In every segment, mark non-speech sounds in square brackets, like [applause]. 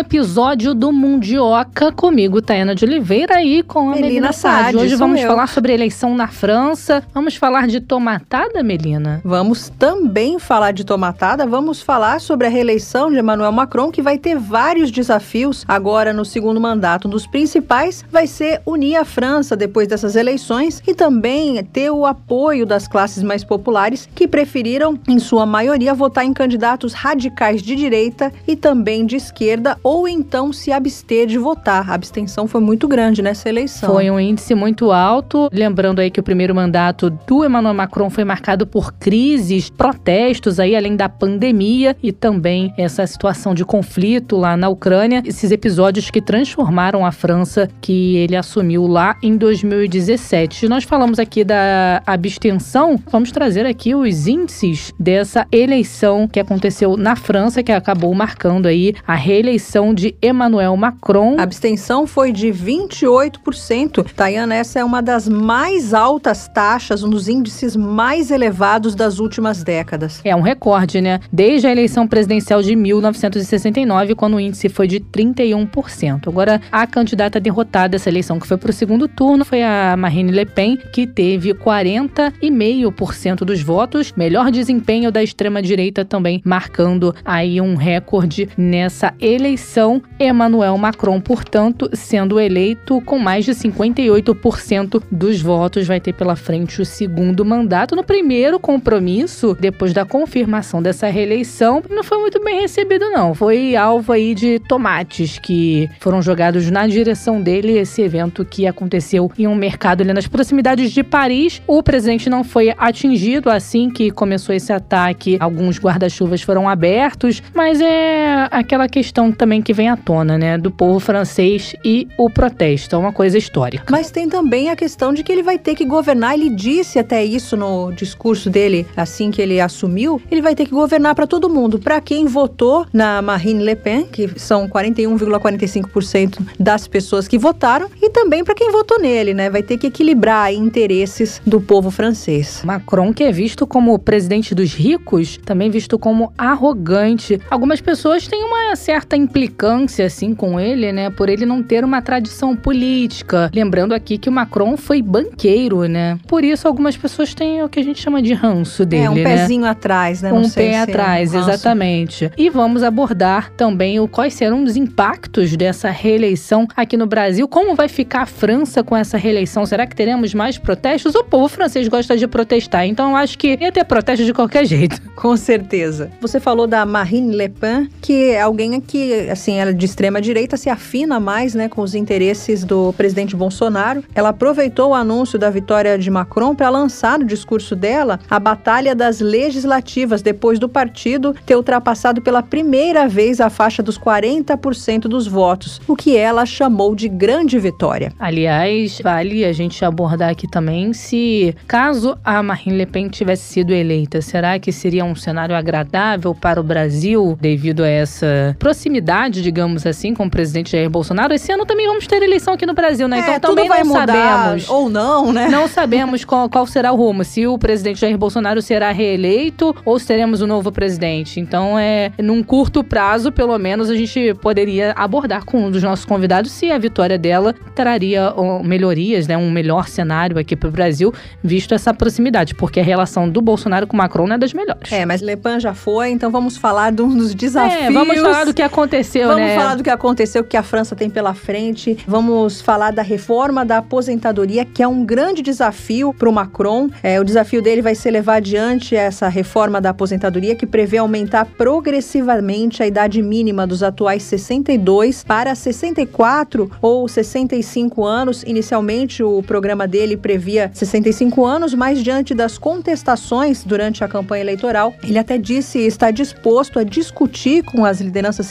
Episódio do Mundioca comigo, Taena de Oliveira, e com a Melina, Melina Sade. Hoje vamos eu. falar sobre a eleição na França. Vamos falar de tomatada, Melina? Vamos também falar de tomatada. Vamos falar sobre a reeleição de Emmanuel Macron, que vai ter vários desafios agora no segundo mandato. Um dos principais vai ser unir a França depois dessas eleições e também ter o apoio das classes mais populares que preferiram, em sua maioria, votar em candidatos radicais de direita e também de esquerda ou então se abster de votar. A abstenção foi muito grande nessa eleição. Foi um índice muito alto. Lembrando aí que o primeiro mandato do Emmanuel Macron foi marcado por crises, protestos aí, além da pandemia e também essa situação de conflito lá na Ucrânia. Esses episódios que transformaram a França que ele assumiu lá em 2017. Nós falamos aqui da abstenção, vamos trazer aqui os índices dessa eleição que aconteceu na França, que acabou marcando aí a reeleição eleição de Emmanuel Macron. A abstenção foi de 28%. Tayana, essa é uma das mais altas taxas, um dos índices mais elevados das últimas décadas. É um recorde, né? Desde a eleição presidencial de 1969, quando o índice foi de 31%. Agora, a candidata derrotada dessa eleição, que foi para o segundo turno, foi a Marine Le Pen, que teve 40,5% dos votos. Melhor desempenho da extrema-direita também, marcando aí um recorde nessa eleição eleição, Emmanuel Macron, portanto, sendo eleito com mais de 58% dos votos, vai ter pela frente o segundo mandato. No primeiro compromisso, depois da confirmação dessa reeleição, não foi muito bem recebido, não. Foi alvo aí de tomates que foram jogados na direção dele. Esse evento que aconteceu em um mercado ali nas proximidades de Paris. O presidente não foi atingido assim que começou esse ataque. Alguns guarda-chuvas foram abertos, mas é aquela questão também que vem à tona, né? Do povo francês e o protesto. É uma coisa histórica. Mas tem também a questão de que ele vai ter que governar. Ele disse até isso no discurso dele, assim que ele assumiu. Ele vai ter que governar para todo mundo. Para quem votou na Marine Le Pen, que são 41,45% das pessoas que votaram, e também para quem votou nele, né? Vai ter que equilibrar interesses do povo francês. Macron, que é visto como presidente dos ricos, também visto como arrogante. Algumas pessoas têm uma certa implicância assim com ele, né, por ele não ter uma tradição política. Lembrando aqui que o Macron foi banqueiro, né? Por isso algumas pessoas têm o que a gente chama de ranço dele, é, um né? pezinho atrás, né? Não um pé atrás, é um exatamente. E vamos abordar também o quais serão os impactos dessa reeleição aqui no Brasil. Como vai ficar a França com essa reeleição? Será que teremos mais protestos? O povo francês gosta de protestar, então eu acho que ia ter protesto de qualquer [laughs] jeito. Com certeza. Você falou da Marine Le Pen, que é alguém que assim, ela de extrema direita se afina mais, né, com os interesses do presidente Bolsonaro. Ela aproveitou o anúncio da vitória de Macron para lançar no discurso dela a batalha das legislativas depois do partido ter ultrapassado pela primeira vez a faixa dos 40% dos votos, o que ela chamou de grande vitória. Aliás, vale a gente abordar aqui também se caso a Marine Le Pen tivesse sido eleita, será que seria um cenário agradável para o Brasil devido a essa proximidade digamos assim, com o presidente Jair Bolsonaro, esse ano também vamos ter eleição aqui no Brasil, né? É, então também não mudar, sabemos. Ou não, né? Não sabemos qual, qual será o rumo. Se o presidente Jair Bolsonaro será reeleito ou se teremos um novo presidente. Então, é num curto prazo, pelo menos, a gente poderia abordar com um dos nossos convidados se a vitória dela traria melhorias, né? Um melhor cenário aqui para o Brasil, visto essa proximidade, porque a relação do Bolsonaro com Macron não é das melhores. É, mas Le Pen já foi, então vamos falar de um dos desafios. É, vamos falar do que aconteceu aconteceu, Vamos né? falar do que aconteceu, o que a França tem pela frente. Vamos falar da reforma da aposentadoria, que é um grande desafio para o Macron. É, o desafio dele vai ser levar adiante essa reforma da aposentadoria, que prevê aumentar progressivamente a idade mínima dos atuais 62 para 64 ou 65 anos. Inicialmente, o programa dele previa 65 anos, mas diante das contestações durante a campanha eleitoral, ele até disse estar disposto a discutir com as lideranças lideranças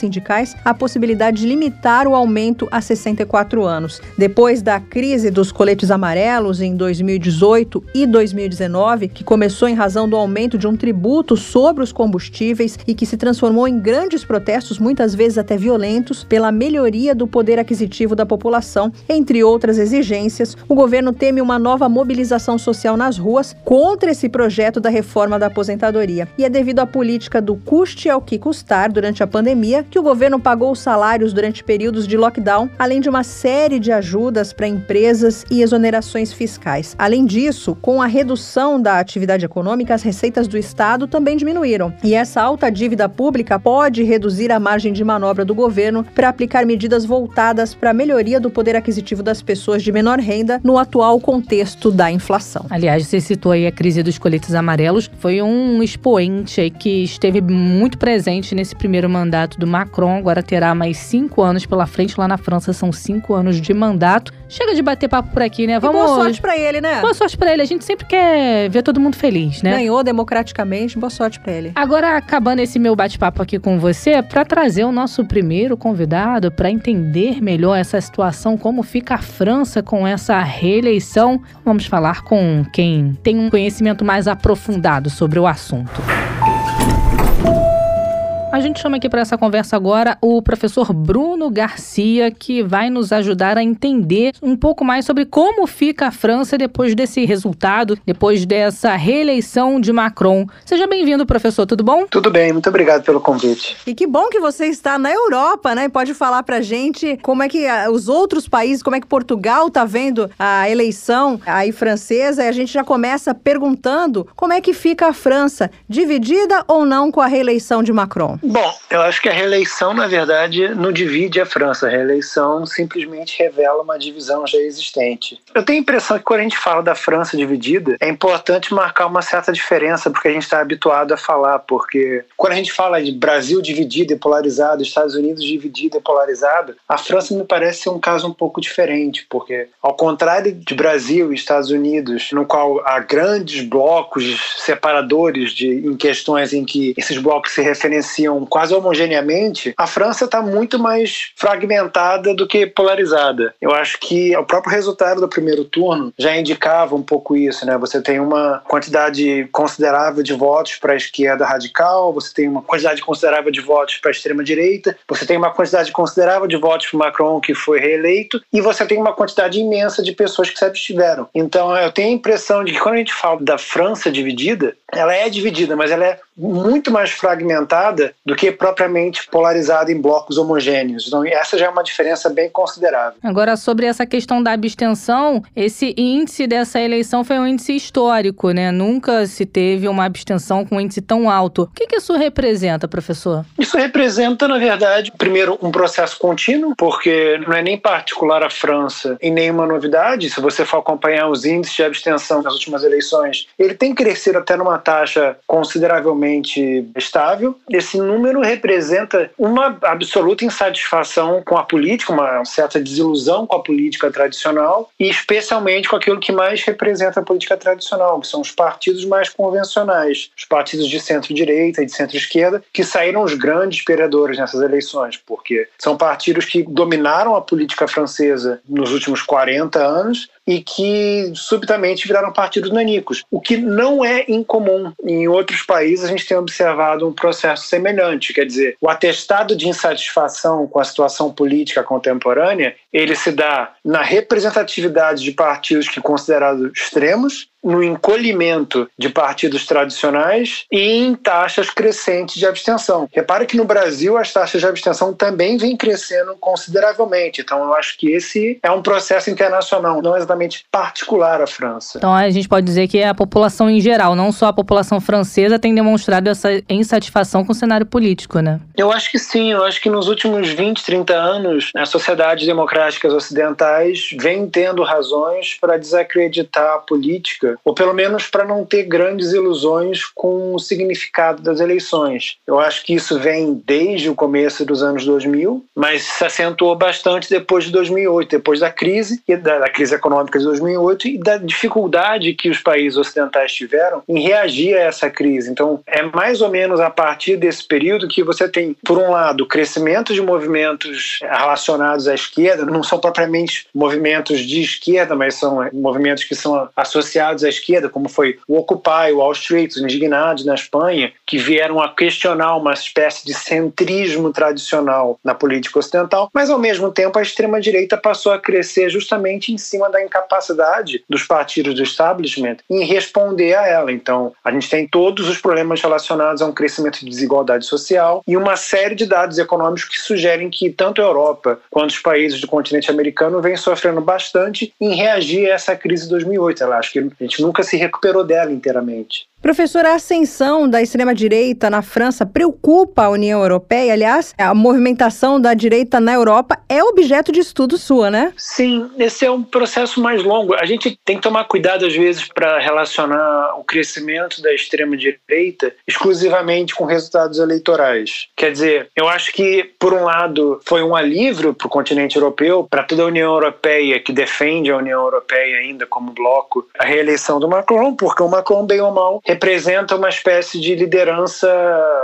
a possibilidade de limitar o aumento a 64 anos. Depois da crise dos coletes amarelos em 2018 e 2019, que começou em razão do aumento de um tributo sobre os combustíveis e que se transformou em grandes protestos, muitas vezes até violentos, pela melhoria do poder aquisitivo da população, entre outras exigências, o governo teme uma nova mobilização social nas ruas contra esse projeto da reforma da aposentadoria. E é devido à política do custe ao que custar durante a pandemia que o governo pagou os salários durante períodos de lockdown, além de uma série de ajudas para empresas e exonerações fiscais. Além disso, com a redução da atividade econômica, as receitas do Estado também diminuíram. E essa alta dívida pública pode reduzir a margem de manobra do governo para aplicar medidas voltadas para a melhoria do poder aquisitivo das pessoas de menor renda no atual contexto da inflação. Aliás, você citou aí a crise dos coletes amarelos, foi um expoente que esteve muito presente nesse primeiro mandato do Macron, agora terá mais cinco anos pela frente lá na França, são cinco anos de mandato. Chega de bater papo por aqui, né? Vamos. E boa sorte pra ele, né? Boa sorte pra ele. A gente sempre quer ver todo mundo feliz, né? Ganhou democraticamente, boa sorte pra ele. Agora, acabando esse meu bate-papo aqui com você, para trazer o nosso primeiro convidado para entender melhor essa situação, como fica a França com essa reeleição, vamos falar com quem tem um conhecimento mais aprofundado sobre o assunto. A gente chama aqui para essa conversa agora o professor Bruno Garcia, que vai nos ajudar a entender um pouco mais sobre como fica a França depois desse resultado, depois dessa reeleição de Macron. Seja bem-vindo, professor, tudo bom? Tudo bem, muito obrigado pelo convite. E que bom que você está na Europa, né? Pode falar pra gente como é que ah, os outros países, como é que Portugal tá vendo a eleição aí francesa, e a gente já começa perguntando como é que fica a França, dividida ou não com a reeleição de Macron? Bom, eu acho que a reeleição, na verdade, não divide a França. A reeleição simplesmente revela uma divisão já existente. Eu tenho a impressão que quando a gente fala da França dividida, é importante marcar uma certa diferença, porque a gente está habituado a falar, porque quando a gente fala de Brasil dividido e polarizado, Estados Unidos dividido e polarizado, a França me parece ser um caso um pouco diferente, porque ao contrário de Brasil e Estados Unidos, no qual há grandes blocos separadores de, em questões em que esses blocos se referenciam quase homogeneamente, a França está muito mais fragmentada do que polarizada. Eu acho que o próprio resultado do primeiro turno já indicava um pouco isso, né? Você tem uma quantidade considerável de votos para a esquerda radical, você tem uma quantidade considerável de votos para a extrema direita, você tem uma quantidade considerável de votos para Macron que foi reeleito e você tem uma quantidade imensa de pessoas que se abstiveram. Então eu tenho a impressão de que quando a gente fala da França dividida, ela é dividida, mas ela é muito mais fragmentada do que propriamente polarizada em blocos homogêneos. Então, essa já é uma diferença bem considerável. Agora, sobre essa questão da abstenção, esse índice dessa eleição foi um índice histórico, né? Nunca se teve uma abstenção com um índice tão alto. O que, que isso representa, professor? Isso representa, na verdade, primeiro, um processo contínuo, porque não é nem particular a França e nenhuma novidade. Se você for acompanhar os índices de abstenção nas últimas eleições, ele tem crescido até numa taxa consideravelmente estável. Esse número representa uma absoluta insatisfação com a política, uma certa desilusão com a política tradicional e especialmente com aquilo que mais representa a política tradicional, que são os partidos mais convencionais, os partidos de centro-direita e de centro-esquerda, que saíram os grandes perdedores nessas eleições, porque são partidos que dominaram a política francesa nos últimos 40 anos e que subitamente viraram partidos nanicos, o que não é incomum. Em outros países gente tem observado um processo semelhante, quer dizer, o atestado de insatisfação com a situação política contemporânea, ele se dá na representatividade de partidos que considerados extremos no encolhimento de partidos tradicionais e em taxas crescentes de abstenção. Repare que no Brasil as taxas de abstenção também vêm crescendo consideravelmente. Então eu acho que esse é um processo internacional, não exatamente particular à França. Então a gente pode dizer que a população em geral, não só a população francesa, tem demonstrado essa insatisfação com o cenário político, né? Eu acho que sim. Eu acho que nos últimos 20, 30 anos, as sociedades democráticas ocidentais vêm tendo razões para desacreditar a política ou pelo menos para não ter grandes ilusões com o significado das eleições. Eu acho que isso vem desde o começo dos anos 2000, mas se acentuou bastante depois de 2008, depois da crise e da, da crise econômica de 2008 e da dificuldade que os países ocidentais tiveram em reagir a essa crise. Então, é mais ou menos a partir desse período que você tem, por um lado, o crescimento de movimentos relacionados à esquerda, não são propriamente movimentos de esquerda, mas são movimentos que são associados à esquerda, como foi o Occupy, o Wall Street, os indignados na Espanha, que vieram a questionar uma espécie de centrismo tradicional na política ocidental, mas ao mesmo tempo a extrema-direita passou a crescer justamente em cima da incapacidade dos partidos do establishment em responder a ela. Então, a gente tem todos os problemas relacionados a um crescimento de desigualdade social e uma série de dados econômicos que sugerem que tanto a Europa quanto os países do continente americano vêm sofrendo bastante em reagir a essa crise de 2008. Eu acho que a gente nunca se recuperou dela inteiramente. Professor, a ascensão da extrema-direita na França preocupa a União Europeia? Aliás, a movimentação da direita na Europa é objeto de estudo sua, né? Sim, esse é um processo mais longo. A gente tem que tomar cuidado, às vezes, para relacionar o crescimento da extrema-direita exclusivamente com resultados eleitorais. Quer dizer, eu acho que, por um lado, foi um alívio para o continente europeu, para toda a União Europeia que defende a União Europeia ainda como bloco, a reeleição do Macron, porque o Macron, bem ou mal, representa uma espécie de liderança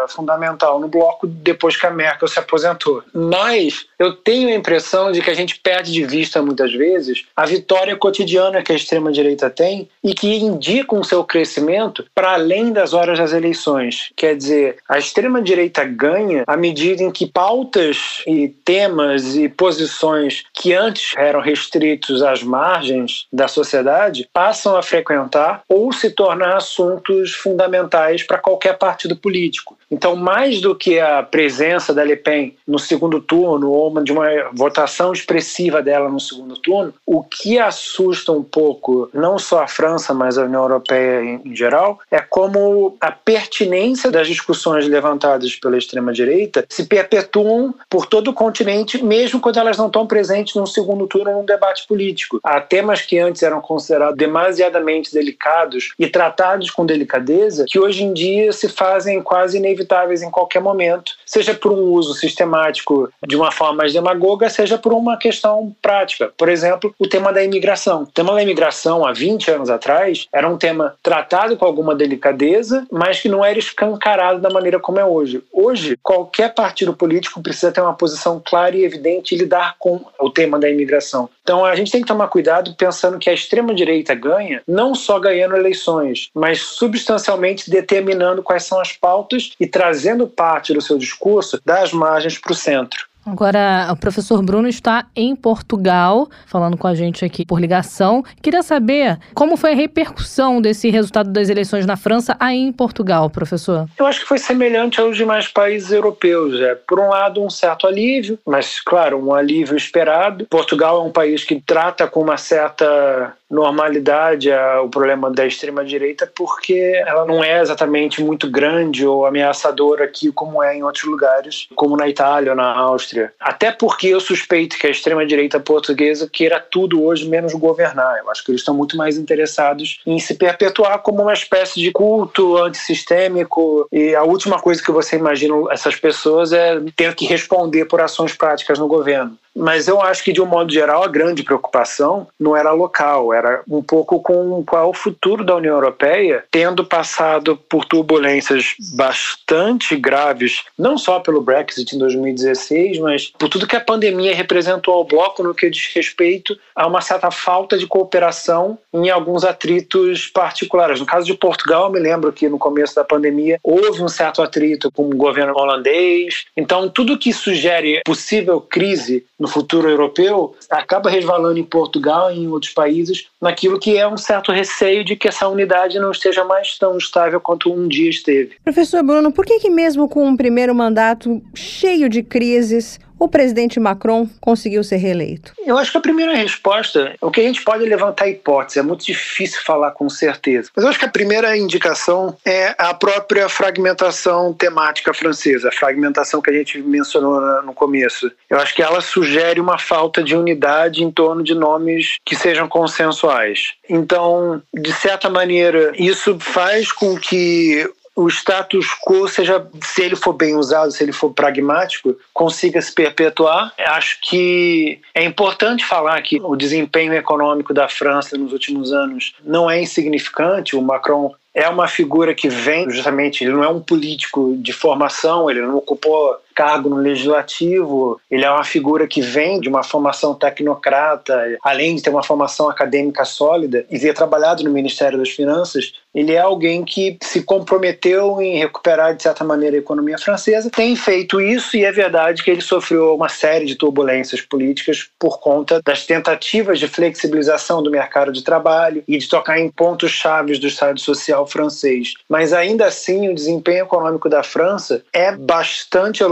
fundamental no bloco depois que a Merkel se aposentou. Mas eu tenho a impressão de que a gente perde de vista muitas vezes a vitória cotidiana que a extrema-direita tem e que indica um seu crescimento para além das horas das eleições. Quer dizer, a extrema-direita ganha à medida em que pautas e temas e posições que antes eram restritos às margens da sociedade passam a frequentar ou se tornar assuntos fundamentais para qualquer partido político. Então, mais do que a presença da Le Pen no segundo turno ou de uma votação expressiva dela no segundo turno, o que assusta um pouco não só a França, mas a União Europeia em geral, é como a pertinência das discussões levantadas pela extrema-direita se perpetuam por todo o continente, mesmo quando elas não estão presentes num segundo turno num debate político. Há temas que antes eram considerados demasiadamente delicados e tratados com delicadeza que hoje em dia se fazem quase inevitáveis em qualquer momento, seja por um uso sistemático de uma forma mais demagoga, seja por uma questão prática. Por exemplo, o tema da imigração. O tema da imigração, há 20 anos atrás, era um tema tratado com alguma delicadeza, mas que não era escancarado da maneira como é hoje. Hoje, qualquer partido político precisa ter uma posição clara e evidente e lidar com o tema da imigração. Então a gente tem que tomar cuidado pensando que a extrema-direita ganha não só ganhando eleições, mas substancialmente determinando quais são as pautas e trazendo parte do seu discurso das margens para o centro. Agora, o professor Bruno está em Portugal, falando com a gente aqui por ligação. Queria saber como foi a repercussão desse resultado das eleições na França aí em Portugal, professor. Eu acho que foi semelhante aos demais países europeus. É, por um lado, um certo alívio, mas, claro, um alívio esperado. Portugal é um país que trata com uma certa normalidade o problema da extrema-direita porque ela não é exatamente muito grande ou ameaçadora aqui como é em outros lugares, como na Itália ou na Áustria. Até porque eu suspeito que a extrema-direita portuguesa queira tudo hoje menos governar. Eu acho que eles estão muito mais interessados em se perpetuar como uma espécie de culto antissistêmico e a última coisa que você imagina essas pessoas é ter que responder por ações práticas no governo. Mas eu acho que, de um modo geral, a grande preocupação não era local, era um pouco com qual o futuro da União Europeia, tendo passado por turbulências bastante graves, não só pelo Brexit em 2016, mas por tudo que a pandemia representou ao bloco no que diz respeito a uma certa falta de cooperação em alguns atritos particulares. No caso de Portugal, eu me lembro que no começo da pandemia houve um certo atrito com o governo holandês. Então, tudo que sugere possível crise no futuro europeu acaba resvalando em Portugal e em outros países naquilo que é um certo receio de que essa unidade não esteja mais tão estável quanto um dia esteve. Professor Bruno, por que, que mesmo com um primeiro mandato cheio de crises, o presidente Macron conseguiu ser reeleito? Eu acho que a primeira resposta, o que a gente pode levantar hipótese, é muito difícil falar com certeza. Mas eu acho que a primeira indicação é a própria fragmentação temática francesa, a fragmentação que a gente mencionou no começo. Eu acho que ela sugere uma falta de unidade em torno de nomes que sejam consensuais. Então, de certa maneira, isso faz com que o status quo seja, se ele for bem usado, se ele for pragmático, consiga se perpetuar. Acho que é importante falar que o desempenho econômico da França nos últimos anos não é insignificante. O Macron é uma figura que vem justamente, ele não é um político de formação, ele não ocupou cargo no legislativo, ele é uma figura que vem de uma formação tecnocrata, além de ter uma formação acadêmica sólida e ter trabalhado no Ministério das Finanças, ele é alguém que se comprometeu em recuperar, de certa maneira, a economia francesa. Tem feito isso e é verdade que ele sofreu uma série de turbulências políticas por conta das tentativas de flexibilização do mercado de trabalho e de tocar em pontos chaves do Estado Social francês. Mas ainda assim, o desempenho econômico da França é bastante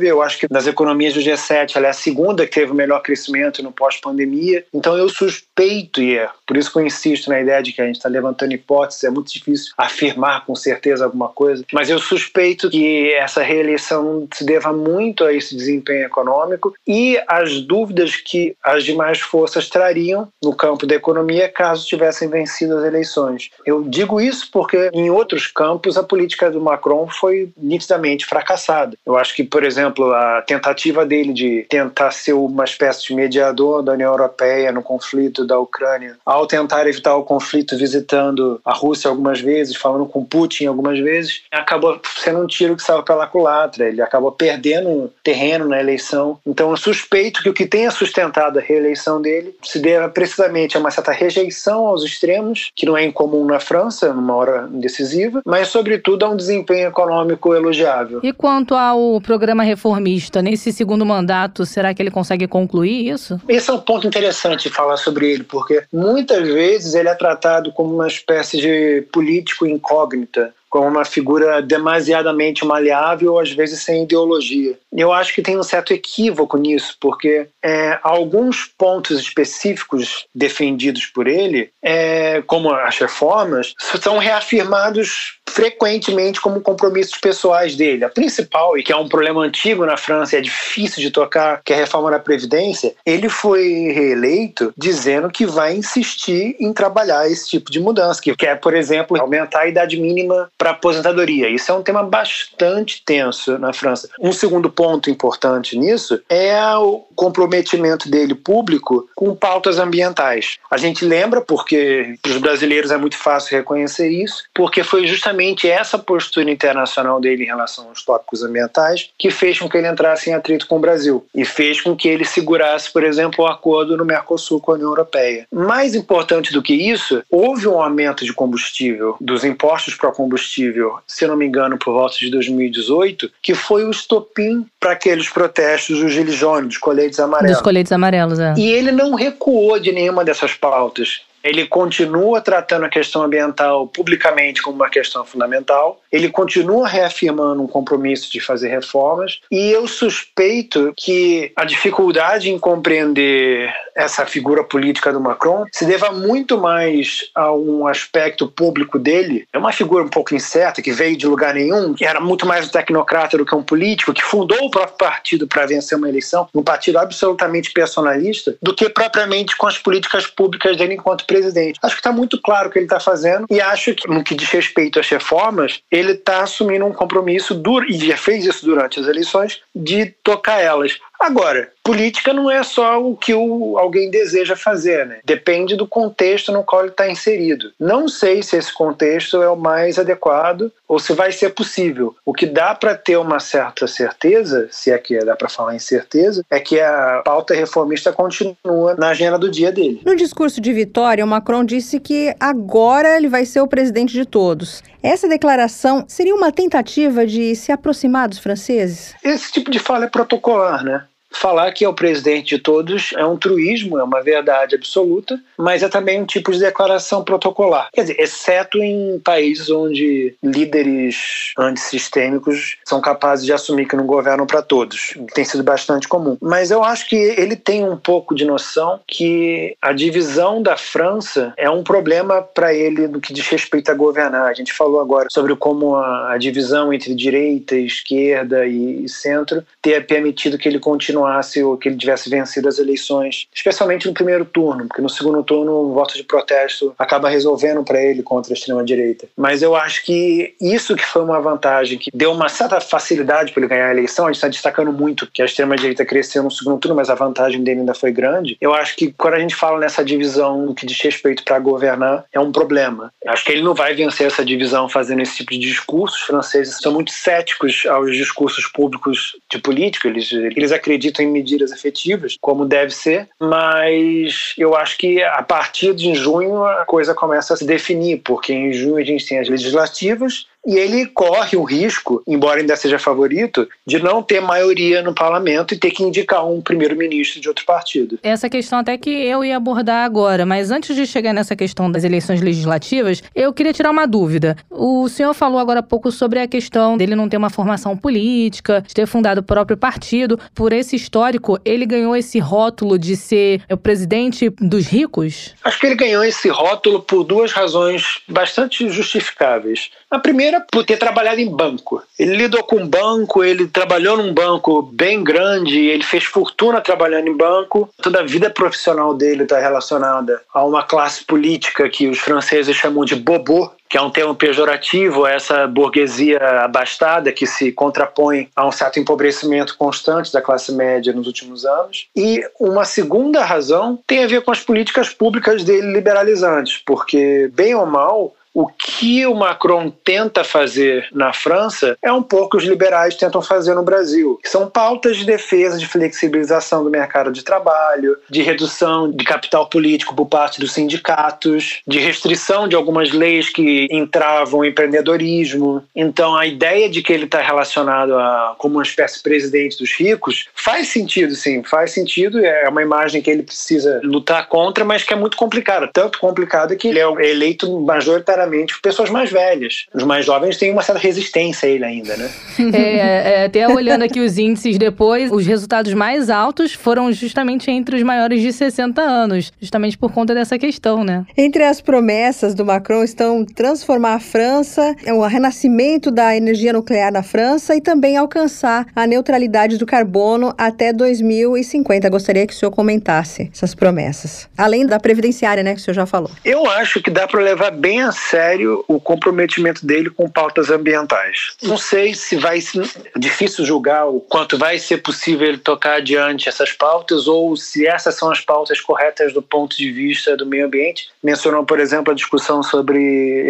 Eu acho que das economias do G7, ela é a segunda que teve o melhor crescimento no pós-pandemia. Então eu suspeito, e é por isso que eu insisto na ideia de que a gente está levantando hipóteses, é muito difícil afirmar com certeza alguma coisa, mas eu suspeito que essa reeleição se deva muito a esse desempenho econômico e às dúvidas que as demais forças trariam no campo da economia caso tivessem vencido as eleições. Eu digo isso porque em outros campos a política do Macron foi nitidamente fracassada. Eu acho que, por exemplo, a tentativa dele de tentar ser uma espécie de mediador da União Europeia no conflito da Ucrânia, ao tentar evitar o conflito visitando a Rússia algumas vezes, falando com Putin algumas vezes, acabou sendo um tiro que saiu pela culatra. Ele acabou perdendo terreno na eleição. Então, eu suspeito que o que tenha sustentado a reeleição dele se deva precisamente a uma certa rejeição aos extremos, que não é incomum na França, numa hora decisiva, mas, sobretudo, a um desempenho econômico elogiável. E quanto ao programa reformista, nesse segundo mandato, será que ele consegue concluir isso? Esse é um ponto interessante falar sobre ele, porque muitas vezes ele é tratado como uma espécie de político incógnita como uma figura demasiadamente maleável, às vezes sem ideologia. Eu acho que tem um certo equívoco nisso, porque é, alguns pontos específicos defendidos por ele, é, como as reformas, são reafirmados frequentemente como compromissos pessoais dele. A principal, e que é um problema antigo na França e é difícil de tocar, que é a reforma da Previdência, ele foi reeleito dizendo que vai insistir em trabalhar esse tipo de mudança, que quer, por exemplo, aumentar a idade mínima para aposentadoria. Isso é um tema bastante tenso na França. Um segundo ponto importante nisso é o comprometimento dele público com pautas ambientais. A gente lembra, porque para os brasileiros é muito fácil reconhecer isso, porque foi justamente essa postura internacional dele em relação aos tópicos ambientais que fez com que ele entrasse em atrito com o Brasil e fez com que ele segurasse, por exemplo, o acordo no Mercosul com a União Europeia. Mais importante do que isso, houve um aumento de combustível, dos impostos para combustível se não me engano, por volta de 2018, que foi o estopim para aqueles protestos dos jaunes, dos coletes amarelos. Dos coletes amarelos, é. E ele não recuou de nenhuma dessas pautas. Ele continua tratando a questão ambiental publicamente como uma questão fundamental, ele continua reafirmando um compromisso de fazer reformas, e eu suspeito que a dificuldade em compreender essa figura política do Macron se deva muito mais a um aspecto público dele. É uma figura um pouco incerta, que veio de lugar nenhum, que era muito mais um tecnocrata do que um político, que fundou o próprio partido para vencer uma eleição, um partido absolutamente personalista, do que propriamente com as políticas públicas dele enquanto presidente. Acho que está muito claro o que ele está fazendo e acho que, no que diz respeito às reformas, ele está assumindo um compromisso duro, e já fez isso durante as eleições, de tocar elas. Agora, política não é só o que o, alguém deseja fazer, né? Depende do contexto no qual ele está inserido. Não sei se esse contexto é o mais adequado ou se vai ser possível. O que dá para ter uma certa certeza, se é que dá para falar em certeza, é que a pauta reformista continua na agenda do dia dele. No discurso de vitória, o Macron disse que agora ele vai ser o presidente de todos. Essa declaração seria uma tentativa de se aproximar dos franceses? Esse tipo de fala é protocolar, né? Falar que é o presidente de todos é um truísmo, é uma verdade absoluta, mas é também um tipo de declaração protocolar. Quer dizer, exceto em países onde líderes antissistêmicos são capazes de assumir que não governam para todos. Tem sido bastante comum. Mas eu acho que ele tem um pouco de noção que a divisão da França é um problema para ele no que diz respeito a governar. A gente falou agora sobre como a, divisão entre direita, esquerda e, centro ter permitido que ele continuasse ou que ele tivesse vencido as eleições, especialmente no primeiro turno, porque no segundo turno o voto de protesto acaba resolvendo para ele contra a extrema direita. Mas eu acho que isso que foi uma vantagem, que deu uma certa facilidade para ele ganhar a eleição. A gente está destacando muito que a extrema direita cresceu no segundo turno, mas a vantagem dele ainda foi grande. Eu acho que quando a gente fala nessa divisão no que diz respeito para governar, é um problema. Acho que ele não vai vencer essa divisão fazendo esse tipo de discurso. Os franceses são muito céticos aos discursos públicos de política, eles, eles acreditam em medidas efetivas, como deve ser, mas eu acho que a partir de junho a coisa começa a se definir, porque em junho a gente tem as legislativas e ele corre o risco, embora ainda seja favorito, de não ter maioria no parlamento e ter que indicar um primeiro-ministro de outro partido. Essa questão até que eu ia abordar agora, mas antes de chegar nessa questão das eleições legislativas, eu queria tirar uma dúvida. O senhor falou agora há pouco sobre a questão dele não ter uma formação política, de ter fundado o próprio partido. Por esse histórico, ele ganhou esse rótulo de ser o presidente dos ricos? Acho que ele ganhou esse rótulo por duas razões bastante justificáveis. A primeira, por ter trabalhado em banco. Ele lidou com banco, ele trabalhou num banco bem grande, ele fez fortuna trabalhando em banco. Toda a vida profissional dele está relacionada a uma classe política que os franceses chamam de bobô, que é um termo pejorativo a essa burguesia abastada que se contrapõe a um certo empobrecimento constante da classe média nos últimos anos. E uma segunda razão tem a ver com as políticas públicas dele liberalizantes, porque, bem ou mal, o que o Macron tenta fazer na França é um pouco os liberais tentam fazer no Brasil, que são pautas de defesa de flexibilização do mercado de trabalho, de redução de capital político por parte dos sindicatos, de restrição de algumas leis que entravam o empreendedorismo. Então, a ideia de que ele está relacionado a como uma espécie de presidente dos ricos faz sentido, sim, faz sentido. É uma imagem que ele precisa lutar contra, mas que é muito complicada. Tanto complicada que ele é eleito majoritariamente necessariamente pessoas mais velhas. Os mais jovens têm uma certa resistência a ele ainda, né? [laughs] É, é, até olhando aqui os índices depois, os resultados mais altos foram justamente entre os maiores de 60 anos, justamente por conta dessa questão, né? Entre as promessas do Macron estão transformar a França, o renascimento da energia nuclear na França e também alcançar a neutralidade do carbono até 2050. Gostaria que o senhor comentasse essas promessas. Além da previdenciária, né, que o senhor já falou. Eu acho que dá para levar bem a sério o comprometimento dele com pautas ambientais. Não sei se vai ser difícil julgar o quanto vai ser possível ele tocar adiante essas pautas ou se essas são as pautas corretas do ponto de vista do meio ambiente. Mencionou, por exemplo, a discussão sobre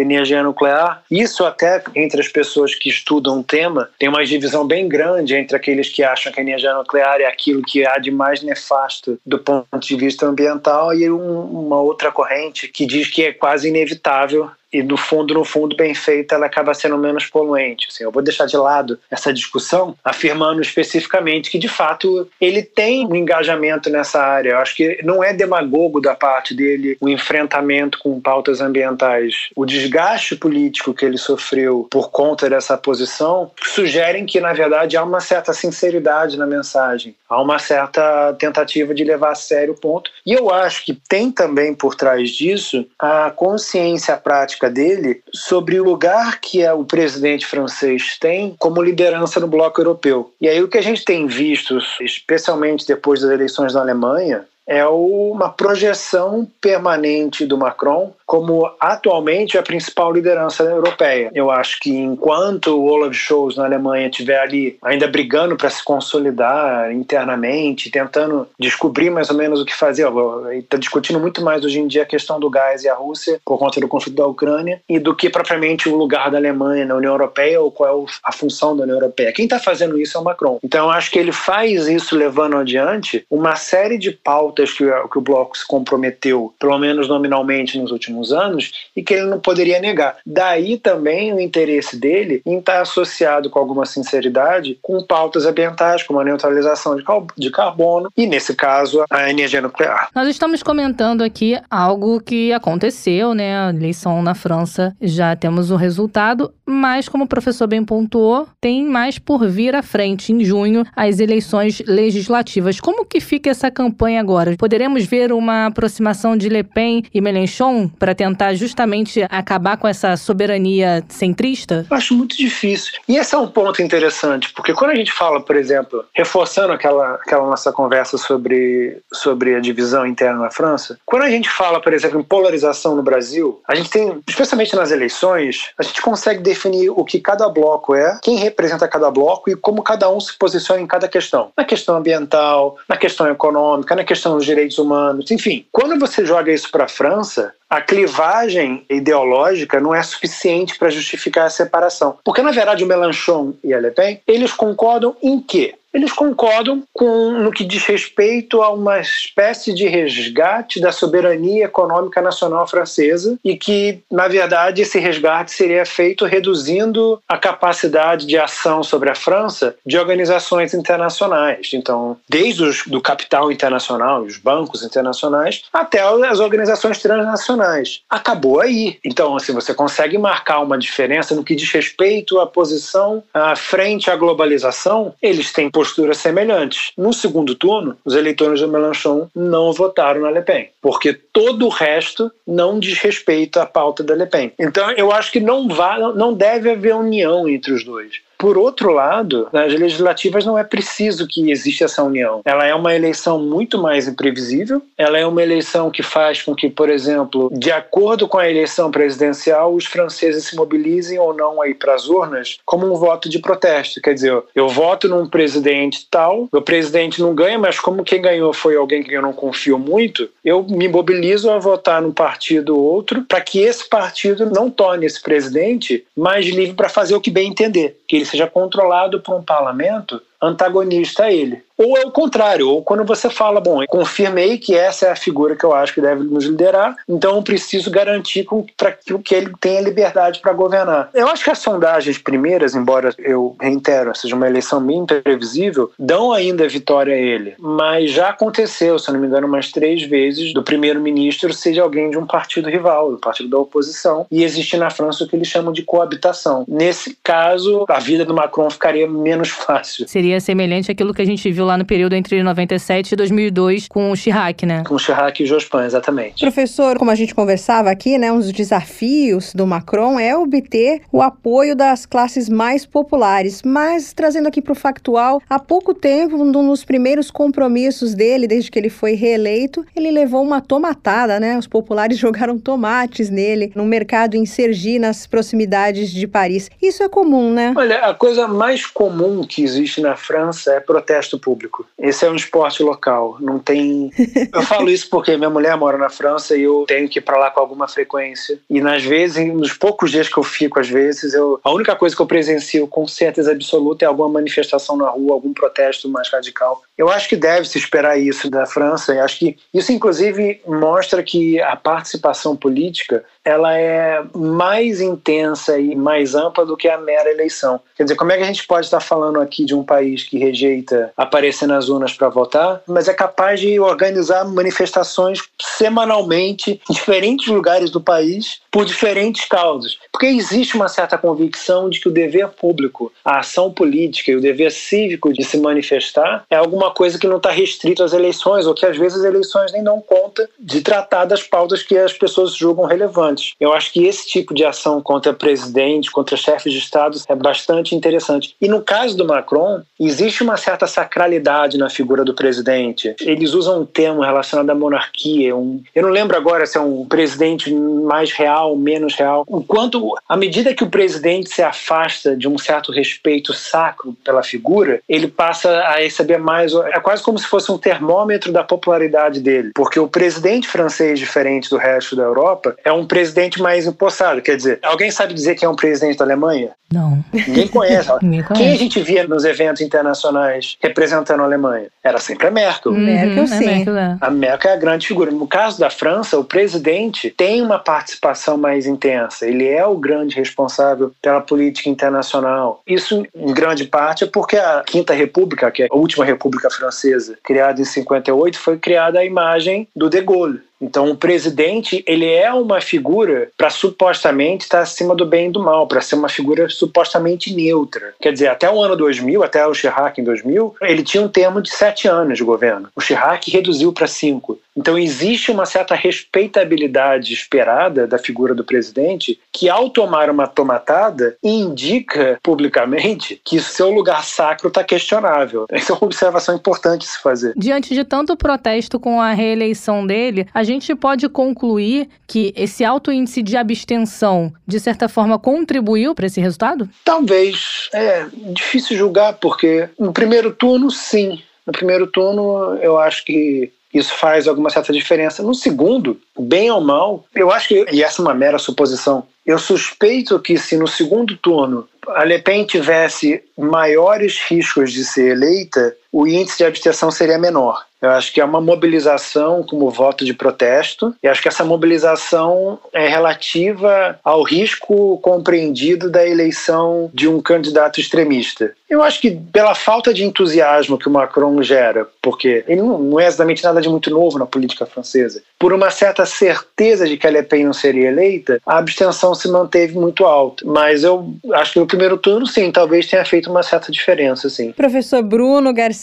energia nuclear. Isso até entre as pessoas que estudam o tema tem uma divisão bem grande entre aqueles que acham que a energia nuclear é aquilo que há de mais nefasto do ponto de vista ambiental e um, uma outra corrente que diz que é quase inevitável e no fundo, no fundo, bem feita, ela acaba sendo menos poluente. Assim, eu vou deixar de lado essa discussão, afirmando especificamente que, de fato, ele tem um engajamento nessa área. Eu acho que não é demagogo da parte dele o enfrentamento com pautas ambientais. O desgaste político que ele sofreu por conta dessa posição sugerem que, na verdade, há uma certa sinceridade na mensagem, há uma certa tentativa de levar a sério o ponto. E eu acho que tem também por trás disso a consciência prática política dele sobre o lugar que é o presidente francês tem como liderança no bloco europeu. E aí o que a gente tem visto, especialmente depois das eleições na Alemanha, é uma projeção permanente do Macron como atualmente a principal liderança europeia. Eu acho que enquanto o Olaf Scholz na Alemanha estiver ali ainda brigando para se consolidar internamente, tentando descobrir mais ou menos o que fazer, está discutindo muito mais hoje em dia a questão do gás e a Rússia por conta do conflito da Ucrânia e do que propriamente o lugar da Alemanha na União Europeia ou qual é a função da União Europeia. Quem está fazendo isso é o Macron. Então eu acho que ele faz isso levando adiante uma série de pautas pautas que, que o bloco se comprometeu, pelo menos nominalmente nos últimos anos, e que ele não poderia negar. Daí também o interesse dele em estar associado com alguma sinceridade com pautas ambientais, como a neutralização de carbono e, nesse caso, a energia nuclear. Nós estamos comentando aqui algo que aconteceu, né? A eleição na França já temos o resultado, mas como o professor bem pontuou, tem mais por vir à frente em junho as eleições legislativas. Como que fica essa campanha agora? Poderemos ver uma aproximação de Le Pen e Mélenchon para tentar justamente acabar com essa soberania centrista? Acho muito difícil. E esse é um ponto interessante, porque quando a gente fala, por exemplo, reforçando aquela, aquela nossa conversa sobre, sobre a divisão interna na França, quando a gente fala, por exemplo, em polarização no Brasil, a gente tem, especialmente nas eleições, a gente consegue definir o que cada bloco é, quem representa cada bloco e como cada um se posiciona em cada questão. Na questão ambiental, na questão econômica, na questão dos direitos humanos, enfim. Quando você joga isso para a França, a clivagem ideológica não é suficiente para justificar a separação. Porque, na verdade, o Mélenchon e a Le Pen, eles concordam em quê? Eles concordam com no que diz respeito a uma espécie de resgate da soberania econômica nacional francesa e que, na verdade, esse resgate seria feito reduzindo a capacidade de ação sobre a França de organizações internacionais. Então, desde os, do capital internacional, os bancos internacionais, até as organizações transnacionais. Acabou aí. Então, assim, você consegue marcar uma diferença no que diz respeito à posição à frente à globalização. Eles têm posturas semelhantes. No segundo turno, os eleitores de Mélenchon não votaram na Le Pen, porque todo o resto não diz respeito à pauta da Le Pen. Então, eu acho que não, vai, não deve haver união entre os dois. Por outro lado, nas legislativas não é preciso que exista essa união. Ela é uma eleição muito mais imprevisível. Ela é uma eleição que faz com que, por exemplo, de acordo com a eleição presidencial, os franceses se mobilizem ou não aí para as urnas como um voto de protesto. Quer dizer, eu voto num presidente tal, o presidente não ganha, mas como quem ganhou foi alguém que eu não confio muito, eu me mobilizo a votar num partido ou outro para que esse partido não torne esse presidente mais livre para fazer o que bem entender, que ele seja controlado por um parlamento antagonista a ele. Ou é o contrário, ou quando você fala, bom, eu confirmei que essa é a figura que eu acho que deve nos liderar, então eu preciso garantir para que ele tenha liberdade para governar. Eu acho que as sondagens primeiras, embora eu reitero, seja uma eleição bem imprevisível, dão ainda vitória a ele. Mas já aconteceu, se não me engano, umas três vezes, do primeiro-ministro seja alguém de um partido rival, do partido da oposição, e existe na França o que eles chamam de coabitação. Nesse caso, a vida do Macron ficaria menos [laughs] fácil. Seria semelhante àquilo que a gente viu lá no período entre 97 e 2002 com o Chirac, né? Com o Chirac e o Jospin, exatamente. Professor, como a gente conversava aqui, né, um dos desafios do Macron é obter o apoio das classes mais populares. Mas, trazendo aqui para o factual, há pouco tempo, um dos primeiros compromissos dele, desde que ele foi reeleito, ele levou uma tomatada, né? Os populares [laughs] jogaram tomates nele, no mercado em Sergi, nas proximidades de Paris. Isso é comum, né? Olha, a coisa mais comum que existe na França é protesto público público. Esse é um esporte local. Não tem. [laughs] Eu falo isso porque minha mulher mora na França e eu tenho que ir para lá com alguma frequência. E nas vezes, nos poucos dias que eu fico, às vezes, eu a única coisa que eu presencio com certeza absoluta é alguma manifestação na rua, algum protesto mais radical. Eu acho que deve se esperar isso da França. Eu acho que isso, inclusive, mostra que a participação política ela é mais intensa e mais ampla do que a mera eleição. Quer dizer, como é que a gente pode estar falando aqui de um país que rejeita aparecer nas urnas para votar, mas é capaz de organizar manifestações semanalmente em diferentes lugares do país por diferentes causas? Porque existe uma certa convicção de que o dever público, a ação política e o dever cívico de se manifestar é alguma coisa que não está restrito às eleições, ou que às vezes as eleições nem dão conta de tratar das pautas que as pessoas julgam relevantes. Eu acho que esse tipo de ação contra presidente, contra chefes de Estado é bastante interessante. E no caso do Macron, existe uma certa sacralidade na figura do presidente. Eles usam um termo relacionado à monarquia. Um, eu não lembro agora se é um presidente mais real, menos real. O quanto, à medida que o presidente se afasta de um certo respeito sacro pela figura, ele passa a receber mais. É quase como se fosse um termômetro da popularidade dele. Porque o presidente francês, diferente do resto da Europa, é um presidente presidente mais empossado. Quer dizer, alguém sabe dizer quem é um presidente da Alemanha? Não. Ninguém conhece. [laughs] Ninguém conhece. Quem a gente via nos eventos internacionais representando a Alemanha? Era sempre a Merkel. Uhum, Merkel, sim. Merkel, é. A Merkel é a grande figura. No caso da França, o presidente tem uma participação mais intensa. Ele é o grande responsável pela política internacional. Isso, em grande parte, é porque a Quinta República, que é a última república francesa, criada em 58, foi criada à imagem do de Gaulle. Então, o presidente ele é uma figura para supostamente estar acima do bem e do mal, para ser uma figura supostamente neutra. Quer dizer, até o ano 2000, até o Chirac em 2000, ele tinha um termo de sete anos de governo. O Chirac reduziu para cinco. Então, existe uma certa respeitabilidade esperada da figura do presidente, que, ao tomar uma tomatada, indica publicamente que seu lugar sacro está questionável. [laughs] Essa é uma observação importante se fazer. Diante de tanto protesto com a reeleição dele, a gente pode concluir que esse alto índice de abstenção, de certa forma, contribuiu para esse resultado? Talvez. É difícil julgar, porque no primeiro turno, sim. No primeiro turno, eu acho que isso faz alguma certa diferença. No segundo, bem ou mal, eu acho que, e essa é uma mera suposição, eu suspeito que se no segundo turno a Le Pen tivesse maiores riscos de ser eleita, o índice de abstenção seria menor. Eu acho que é uma mobilização como voto de protesto, e acho que essa mobilização é relativa ao risco compreendido da eleição de um candidato extremista. Eu acho que pela falta de entusiasmo que o Macron gera, porque ele não é exatamente nada de muito novo na política francesa, por uma certa certeza de que a Le Pen não seria eleita, a abstenção se manteve muito alta. Mas eu acho que no primeiro turno, sim, talvez tenha feito uma certa diferença, sim. Professor Bruno Garcia,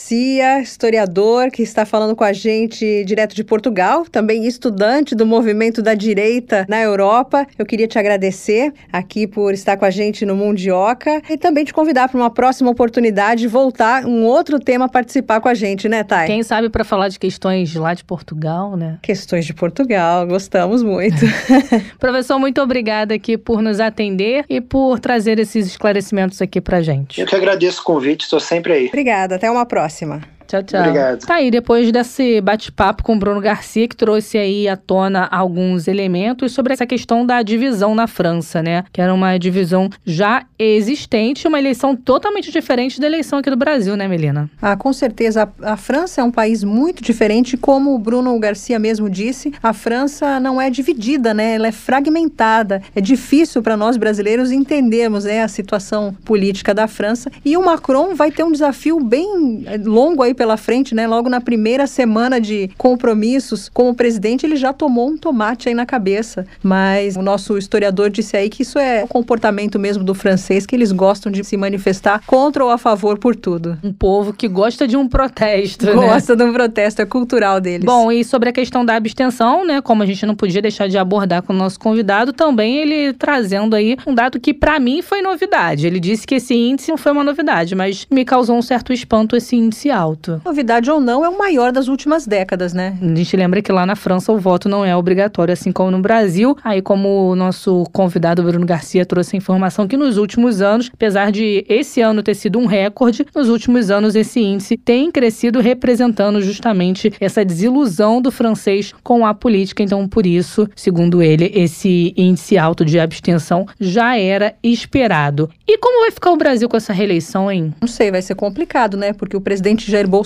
historiador, que está falando com a gente direto de Portugal, também estudante do movimento da direita na Europa. Eu queria te agradecer aqui por estar com a gente no Mundioca e também te convidar para uma próxima oportunidade de voltar um outro tema participar com a gente, né, Thay? Quem sabe para falar de questões lá de Portugal, né? Questões de Portugal, gostamos muito. [laughs] Professor, muito obrigada aqui por nos atender e por trazer esses esclarecimentos aqui pra gente. Eu que agradeço o convite, estou sempre aí. Obrigada, até uma próxima próxima! Tchau, tchau. Obrigado. Tá aí, depois desse bate-papo com o Bruno Garcia, que trouxe aí à tona alguns elementos sobre essa questão da divisão na França, né? Que era uma divisão já existente, uma eleição totalmente diferente da eleição aqui do Brasil, né, Melina? Ah, com certeza. A, a França é um país muito diferente, como o Bruno Garcia mesmo disse, a França não é dividida, né? Ela é fragmentada. É difícil para nós brasileiros entendermos né, a situação política da França. E o Macron vai ter um desafio bem eh, longo aí pela frente, né? Logo na primeira semana de compromissos como presidente, ele já tomou um tomate aí na cabeça. Mas o nosso historiador disse aí que isso é o comportamento mesmo do francês, que eles gostam de se manifestar contra ou a favor por tudo. Um povo que gosta de um protesto, né? Gosta de um protesto, é cultural deles. Bom, e sobre a questão da abstenção, né? Como a gente não podia deixar de abordar com o nosso convidado, também ele trazendo aí um dado que para mim foi novidade. Ele disse que esse índice não foi uma novidade, mas me causou um certo espanto esse índice alto voto. Novidade ou não, é o maior das últimas décadas, né? A gente lembra que lá na França o voto não é obrigatório, assim como no Brasil. Aí, como o nosso convidado Bruno Garcia trouxe a informação que nos últimos anos, apesar de esse ano ter sido um recorde, nos últimos anos esse índice tem crescido representando justamente essa desilusão do francês com a política. Então, por isso, segundo ele, esse índice alto de abstenção já era esperado. E como vai ficar o Brasil com essa reeleição, hein? Não sei, vai ser complicado, né? Porque o presidente Jair Bolsonaro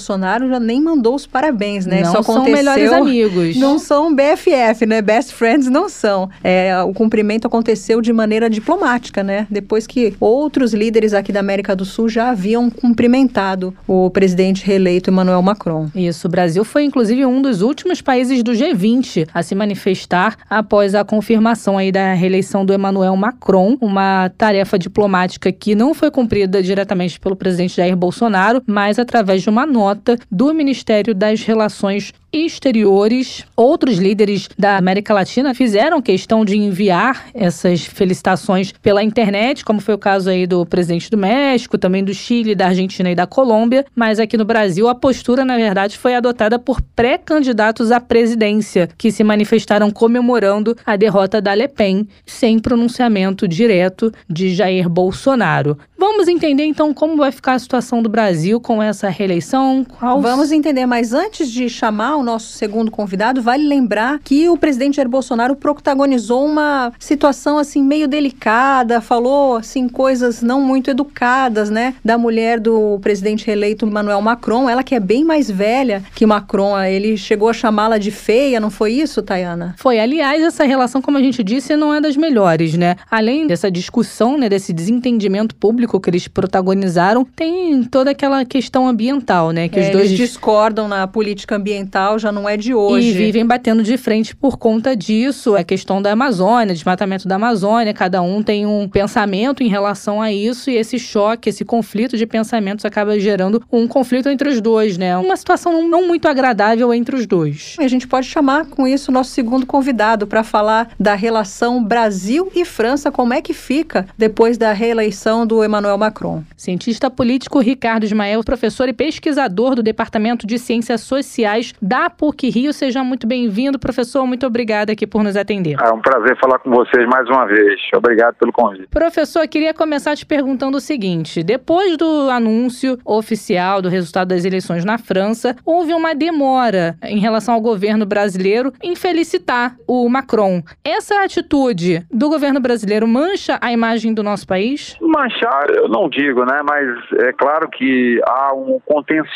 já nem mandou os parabéns, né? Não Isso são melhores amigos. Não são BFF, né? Best friends não são. É, o cumprimento aconteceu de maneira diplomática, né? Depois que outros líderes aqui da América do Sul já haviam cumprimentado o presidente reeleito Emmanuel Macron. Isso, o Brasil foi inclusive um dos últimos países do G20 a se manifestar após a confirmação aí da reeleição do Emmanuel Macron, uma tarefa diplomática que não foi cumprida diretamente pelo presidente Jair Bolsonaro, mas através de uma do Ministério das Relações exteriores, outros líderes da América Latina fizeram questão de enviar essas felicitações pela internet, como foi o caso aí do presidente do México, também do Chile, da Argentina e da Colômbia, mas aqui no Brasil a postura, na verdade, foi adotada por pré-candidatos à presidência, que se manifestaram comemorando a derrota da Le Pen, sem pronunciamento direto de Jair Bolsonaro. Vamos entender então como vai ficar a situação do Brasil com essa reeleição eleição? Qual... Vamos entender, mas antes de chamar o nosso segundo convidado, vale lembrar que o presidente Jair Bolsonaro protagonizou uma situação assim meio delicada, falou assim coisas não muito educadas, né, da mulher do presidente reeleito Emmanuel Macron, ela que é bem mais velha que Macron, ele chegou a chamá-la de feia, não foi isso, Tayana? Foi. Aliás, essa relação, como a gente disse, não é das melhores, né? Além dessa discussão, né, desse desentendimento público que eles protagonizaram, tem toda aquela questão ambiental, né, que é, os dois eles discordam na política ambiental, já não é de hoje. E vivem batendo de frente por conta disso, a questão da Amazônia, desmatamento da Amazônia, cada um tem um pensamento em relação a isso e esse choque, esse conflito de pensamentos acaba gerando um conflito entre os dois, né? Uma situação não muito agradável entre os dois. A gente pode chamar com isso o nosso segundo convidado para falar da relação Brasil e França, como é que fica depois da reeleição do Emmanuel Macron. Cientista político Ricardo Ismael, professor e pesquisador do Departamento de Ciências Sociais da PUC Rio. Seja muito bem-vindo, professor. Muito obrigada aqui por nos atender. É um prazer falar com vocês mais uma vez. Obrigado pelo convite. Professor, queria começar te perguntando o seguinte: depois do anúncio oficial do resultado das eleições na França, houve uma demora em relação ao governo brasileiro em felicitar o Macron. Essa atitude do governo brasileiro mancha a imagem do nosso país? Manchar, eu não digo, né? Mas é claro que há um contencioso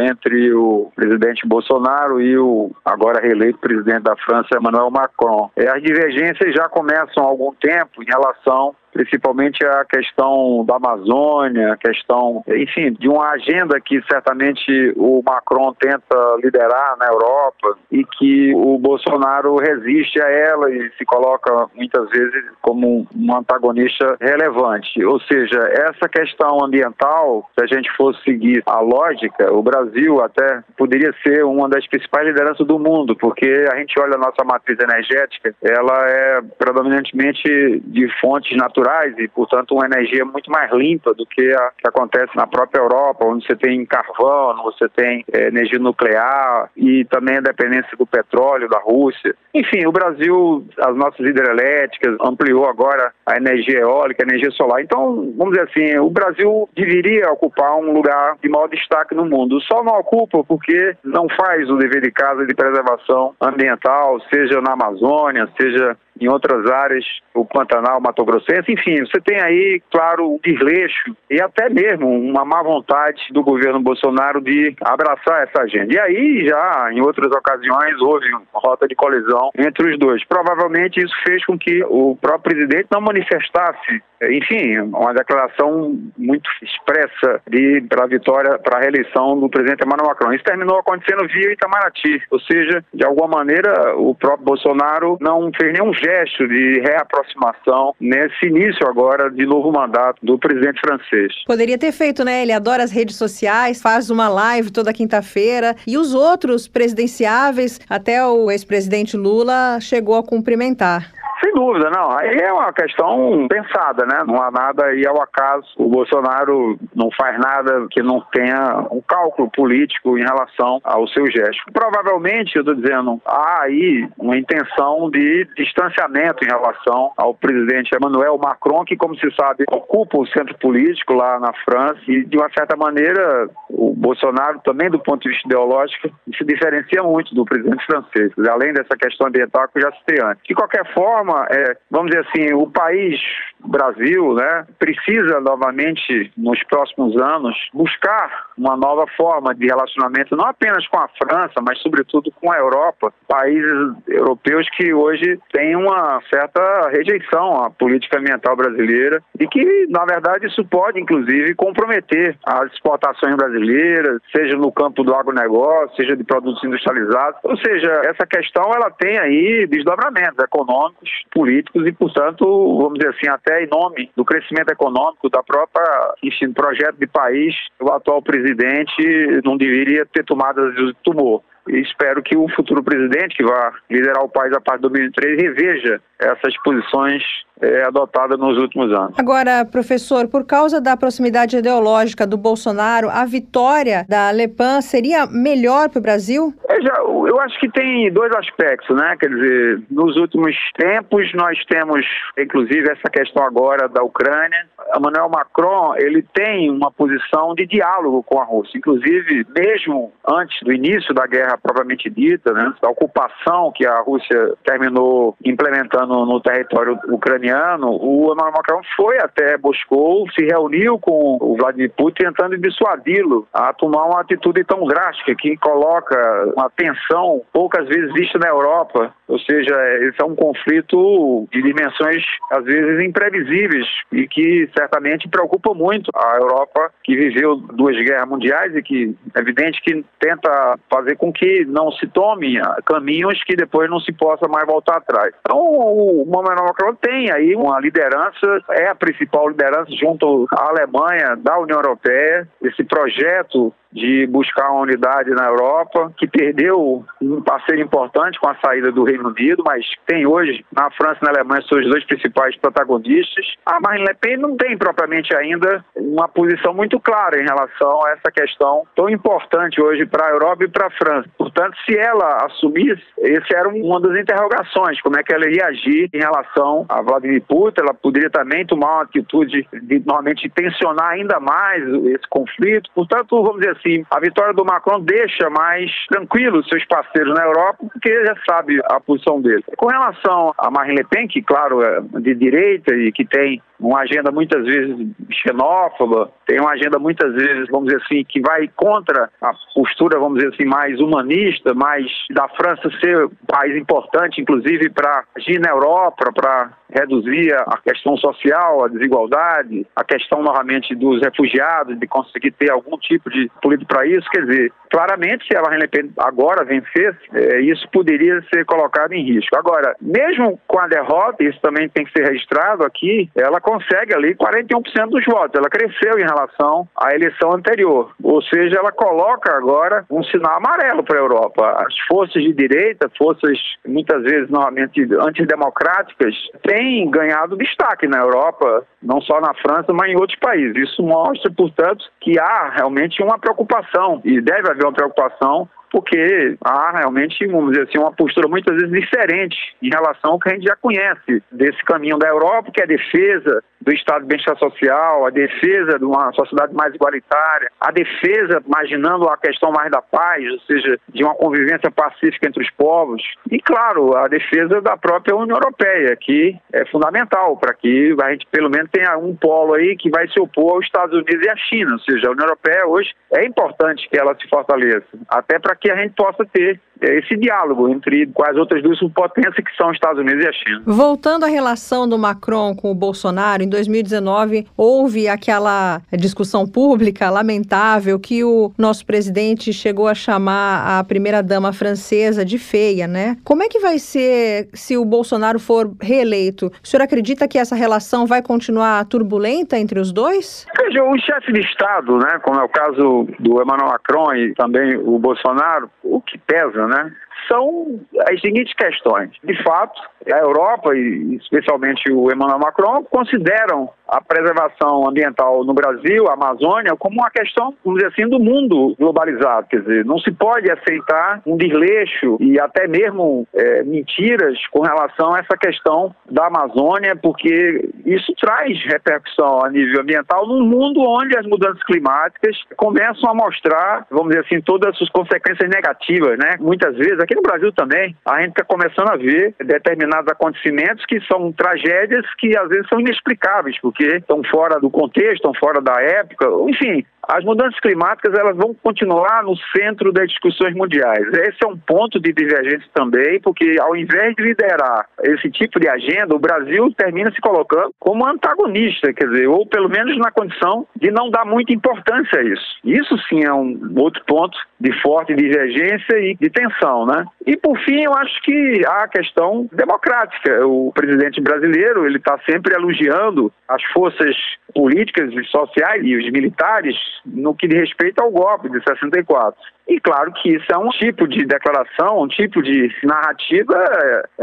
entre o presidente Bolsonaro e o agora reeleito presidente da França, Emmanuel Macron. É, as divergências já começam há algum tempo em relação principalmente a questão da Amazônia, a questão, enfim, de uma agenda que certamente o Macron tenta liderar na Europa e que o Bolsonaro resiste a ela e se coloca muitas vezes como um antagonista relevante. Ou seja, essa questão ambiental, se a gente fosse seguir a lógica, o Brasil até poderia ser uma das principais lideranças do mundo, porque a gente olha a nossa matriz energética, ela é predominantemente de fontes naturais naturais e, portanto, uma energia muito mais limpa do que a que acontece na própria Europa, onde você tem carvão, você tem é, energia nuclear e também a dependência do petróleo da Rússia. Enfim, o Brasil, as nossas hidrelétricas, ampliou agora a energia eólica, a energia solar. Então, vamos dizer assim, o Brasil deveria ocupar um lugar de maior destaque no mundo. Só não ocupa porque não faz o dever de casa de preservação ambiental, seja na Amazônia, seja em outras áreas, o Pantanal, Mato Grossense, enfim, você tem aí, claro, um desleixo e até mesmo uma má vontade do governo Bolsonaro de abraçar essa agenda. E aí, já em outras ocasiões, houve uma rota de colisão entre os dois. Provavelmente isso fez com que o próprio presidente não manifestasse, enfim, uma declaração muito expressa para a vitória, para a reeleição do presidente Emmanuel Macron. Isso terminou acontecendo via Itamaraty, ou seja, de alguma maneira, o próprio Bolsonaro não fez nenhum gesto de reaproximação nesse início agora de novo mandato do presidente francês. Poderia ter feito, né? Ele adora as redes sociais, faz uma live toda quinta-feira e os outros presidenciáveis, até o ex-presidente Lula chegou a cumprimentar. Dúvida, não. Aí é uma questão pensada, né? Não há nada aí ao acaso. O Bolsonaro não faz nada que não tenha um cálculo político em relação ao seu gesto. Provavelmente, eu estou dizendo, há aí uma intenção de distanciamento em relação ao presidente Emmanuel Macron, que, como se sabe, ocupa o centro político lá na França e, de uma certa maneira, o Bolsonaro também, do ponto de vista ideológico, se diferencia muito do presidente francês, além dessa questão ambiental que eu já citei antes. De qualquer forma, é, vamos dizer assim, o país Brasil, né, precisa novamente nos próximos anos buscar uma nova forma de relacionamento, não apenas com a França, mas sobretudo com a Europa, países europeus que hoje têm uma certa rejeição à política ambiental brasileira e que, na verdade, isso pode, inclusive, comprometer as exportações brasileiras, seja no campo do agronegócio, seja de produtos industrializados. Ou seja, essa questão ela tem aí desdobramentos econômicos, políticos e, portanto, vamos dizer assim, até em nome do crescimento econômico da própria enfim, projeto de país, o atual presidente não deveria ter tomado de tumor. E espero que o futuro presidente, que vai liderar o país a partir de 2003, reveja essas posições é, adotadas nos últimos anos. Agora, professor, por causa da proximidade ideológica do Bolsonaro, a vitória da Le Pen seria melhor para o Brasil? É Veja, eu acho que tem dois aspectos, né? Quer dizer, nos últimos tempos nós temos, inclusive, essa questão agora da Ucrânia. Emmanuel Macron, ele tem uma posição de diálogo com a Rússia. Inclusive, mesmo antes do início da guerra propriamente dita, né? Da ocupação que a Rússia terminou implementando no território ucraniano, o Emmanuel Macron foi até Moscou, se reuniu com o Vladimir Putin tentando dissuadi-lo a tomar uma atitude tão drástica que coloca uma tensão poucas vezes vista na Europa. Ou seja, esse é um conflito de dimensões às vezes imprevisíveis e que certamente preocupa muito a Europa que viveu duas guerras mundiais e que é evidente que tenta fazer com que não se tome caminhos que depois não se possa mais voltar atrás. Então, o Emmanuel Macron tem aí uma liderança, é a principal liderança junto à Alemanha, da União Europeia, esse projeto de buscar uma unidade na Europa, que perdeu um parceiro importante com a saída do Reino Unido, mas tem hoje na França e na Alemanha seus dois principais protagonistas. A Marine Le Pen não tem propriamente ainda uma posição muito clara em relação a essa questão tão importante hoje para a Europa e para a França. Portanto, se ela assumisse, esse era uma das interrogações, como é que ela ia agir em relação a Vladimir Putin, ela poderia também tomar uma atitude de normalmente tensionar ainda mais esse conflito. Portanto, vamos dizer assim, a vitória do Macron deixa mais tranquilos seus parceiros na Europa, porque já sabe a posição dele. Com relação a Marine Le Pen, que, claro, é de direita e que tem uma agenda muitas vezes xenófoba, tem uma agenda muitas vezes, vamos dizer assim, que vai contra a postura, vamos dizer assim, mais humanista, mais da França ser um país importante, inclusive para agir na Europa, para reduzir a questão social, a desigualdade, a questão novamente dos refugiados, de conseguir ter algum tipo de política para isso. Quer dizer, claramente, se a Marine Le Pen agora vencesse, é, isso poderia ser colocado em risco. Agora, mesmo com a derrota, isso também tem que ser registrado aqui, ela consegue ali 41% dos votos. Ela cresceu em relação à eleição anterior. Ou seja, ela coloca agora um sinal amarelo para a Europa. As forças de direita, forças muitas vezes novamente antidemocráticas, têm ganhado destaque na Europa, não só na França, mas em outros países. Isso mostra, portanto, que há realmente uma preocupação e deve haver uma preocupação porque há realmente, vamos dizer assim, uma postura muitas vezes diferente em relação ao que a gente já conhece desse caminho da Europa, que é a defesa do Estado de bem-estar social, a defesa de uma sociedade mais igualitária, a defesa, imaginando a questão mais da paz, ou seja, de uma convivência pacífica entre os povos, e, claro, a defesa da própria União Europeia, que é fundamental para que a gente, pelo menos, tenha um polo aí que vai se opor aos Estados Unidos e à China, ou seja, a União Europeia hoje é importante que ela se fortaleça, até para que a gente possa ter esse diálogo entre as outras duas potências que são os Estados Unidos e a China. Voltando à relação do Macron com o Bolsonaro, em 2019 houve aquela discussão pública lamentável que o nosso presidente chegou a chamar a primeira-dama francesa de feia, né? Como é que vai ser se o Bolsonaro for reeleito? O senhor acredita que essa relação vai continuar turbulenta entre os dois? Veja, o chefe de Estado, né, como é o caso do Emmanuel Macron e também o Bolsonaro, o que pesa, né? Barcelona São as seguintes questões. De fato, a Europa e especialmente o Emmanuel Macron consideram a preservação ambiental no Brasil, a Amazônia, como uma questão, vamos dizer assim, do mundo globalizado. Quer dizer, não se pode aceitar um desleixo e até mesmo é, mentiras com relação a essa questão da Amazônia, porque isso traz repercussão a nível ambiental num mundo onde as mudanças climáticas começam a mostrar, vamos dizer assim, todas as suas consequências negativas, né? Muitas vezes, aqui no Brasil também, a gente está começando a ver determinados acontecimentos que são tragédias que às vezes são inexplicáveis, porque estão fora do contexto, estão fora da época, enfim, as mudanças climáticas elas vão continuar no centro das discussões mundiais. Esse é um ponto de divergência também, porque ao invés de liderar esse tipo de agenda, o Brasil termina se colocando como antagonista, quer dizer, ou pelo menos na condição de não dar muita importância a isso. Isso sim é um outro ponto de forte divergência e de tensão, né? E por fim, eu acho que há a questão democrática. O presidente brasileiro ele está sempre elogiando as forças políticas e sociais e os militares no que diz respeito ao golpe de 64. E claro que isso é um tipo de declaração, um tipo de narrativa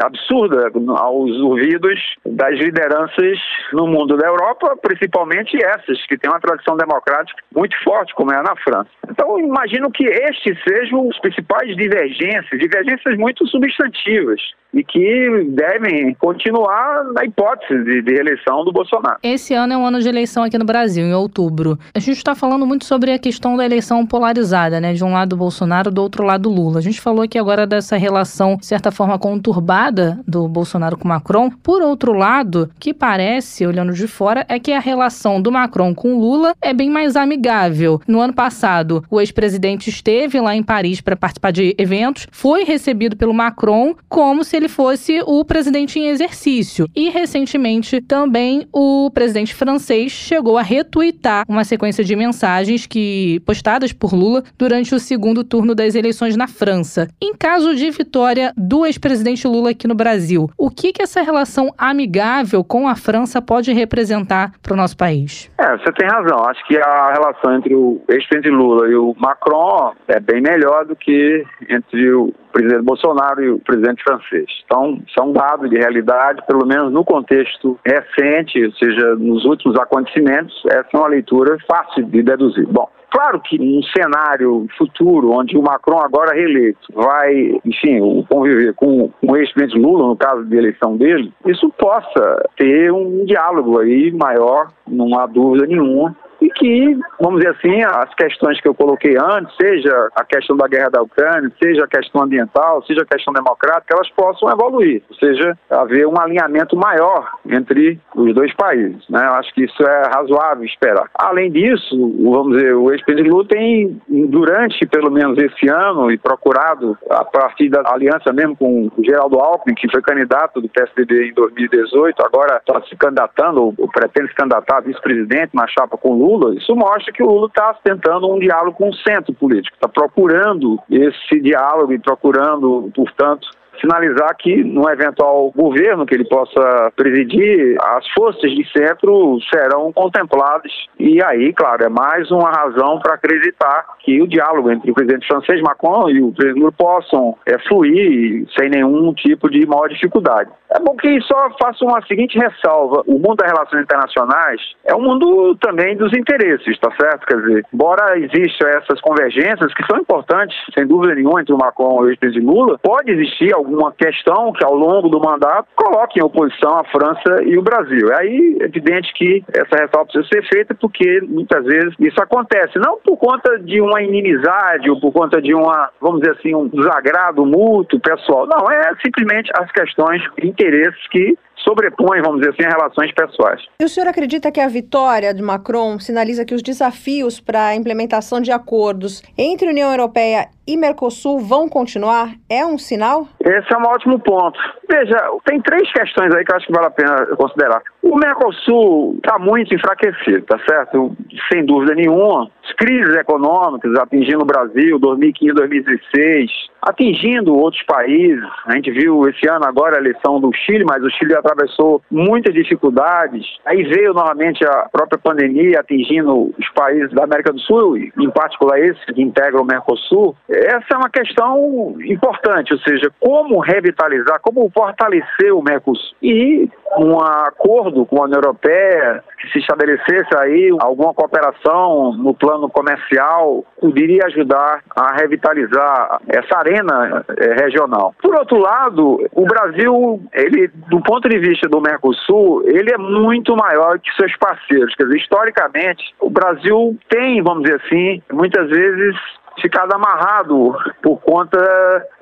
absurda aos ouvidos das lideranças no mundo da Europa, principalmente essas que têm uma tradição democrática muito forte, como é na França. Então, imagino que estes sejam os principais divergências, divergências muito substantivas e que devem continuar na hipótese de, de eleição do Bolsonaro. Esse ano é um ano de eleição aqui no Brasil, em outubro. A gente está falando muito sobre a questão da eleição polarizada, né? De um lado Bolsonaro, do outro lado Lula. A gente falou aqui agora dessa relação, de certa forma, conturbada do Bolsonaro com Macron. Por outro lado, que parece, olhando de fora, é que a relação do Macron com Lula é bem mais amigável. No ano passado, o ex-presidente esteve lá em Paris para participar de eventos, foi recebido pelo Macron como se ele fosse o presidente em exercício. E recentemente também o presidente francês chegou a retweetar uma sequência de mensagens que postadas por Lula durante o segundo turno das eleições na França. Em caso de vitória do ex-presidente Lula aqui no Brasil, o que que essa relação amigável com a França pode representar para o nosso país? É, você tem razão. Acho que a relação entre o ex-presidente Lula e o Macron é bem melhor do que entre o presidente Bolsonaro e o presidente francês. Então, são dados de realidade, pelo menos no contexto recente, ou seja, nos últimos acontecimentos, essa é uma leitura fácil de deduzir. Bom, Claro que num cenário futuro, onde o Macron, agora reeleito, vai, enfim, conviver com o ex-presidente Lula, no caso de eleição dele, isso possa ter um diálogo aí maior, não há dúvida nenhuma, e que, vamos dizer assim, as questões que eu coloquei antes, seja a questão da guerra da Ucrânia, seja a questão ambiental, seja a questão democrática, elas possam evoluir, ou seja, haver um alinhamento maior entre os dois países. Né? Eu acho que isso é razoável esperar. Além disso, vamos dizer, o ex-presidente Lula tem, durante pelo menos esse ano, e procurado, a partir da aliança mesmo com o Geraldo Alckmin, que foi candidato do PSDB em 2018, agora está se candidatando, ou pretende se candidatar a vice-presidente na chapa com Lula, Lula, isso mostra que o Lula está tentando um diálogo com o centro político, está procurando esse diálogo e procurando, portanto, sinalizar que no eventual governo que ele possa presidir, as forças de centro serão contempladas. E aí, claro, é mais uma razão para acreditar que o diálogo entre o presidente francês Macron e o presidente Lula possam é, fluir sem nenhum tipo de maior dificuldade. É bom que só faça uma seguinte ressalva. O mundo das relações internacionais é um mundo também dos interesses, tá certo? Quer dizer, embora existam essas convergências que são importantes, sem dúvida nenhuma, entre o Macron e o ex-presidente Lula, pode existir alguma questão que ao longo do mandato coloque em oposição a França e o Brasil. É aí evidente que essa ressalva precisa ser feita porque muitas vezes isso acontece, não por conta de uma inimizade ou por conta de uma, vamos dizer assim, um desagrado mútuo, pessoal. Não, é simplesmente as questões interesses que sobrepõem, vamos dizer assim, as relações pessoais. E o senhor acredita que a vitória de Macron sinaliza que os desafios para a implementação de acordos entre União Europeia e Mercosul vão continuar? É um sinal? Esse é um ótimo ponto. Veja, tem três questões aí que eu acho que vale a pena considerar. O Mercosul está muito enfraquecido, tá certo? Sem dúvida nenhuma. As crises econômicas atingindo o Brasil, 2015, 2016, atingindo outros países. A gente viu esse ano agora a eleição do Chile, mas o Chile atravessou muitas dificuldades. Aí veio novamente a própria pandemia atingindo os países da América do Sul, em particular esses que integram o Mercosul. Essa é uma questão importante, ou seja, como revitalizar, como fortalecer o Mercosul. E um acordo com a União Europeia, que se estabelecesse aí alguma cooperação no plano comercial, poderia ajudar a revitalizar essa arena eh, regional. Por outro lado, o Brasil, ele, do ponto de vista do Mercosul, ele é muito maior que seus parceiros. Quer dizer, historicamente, o Brasil tem, vamos dizer assim, muitas vezes ficado amarrado por conta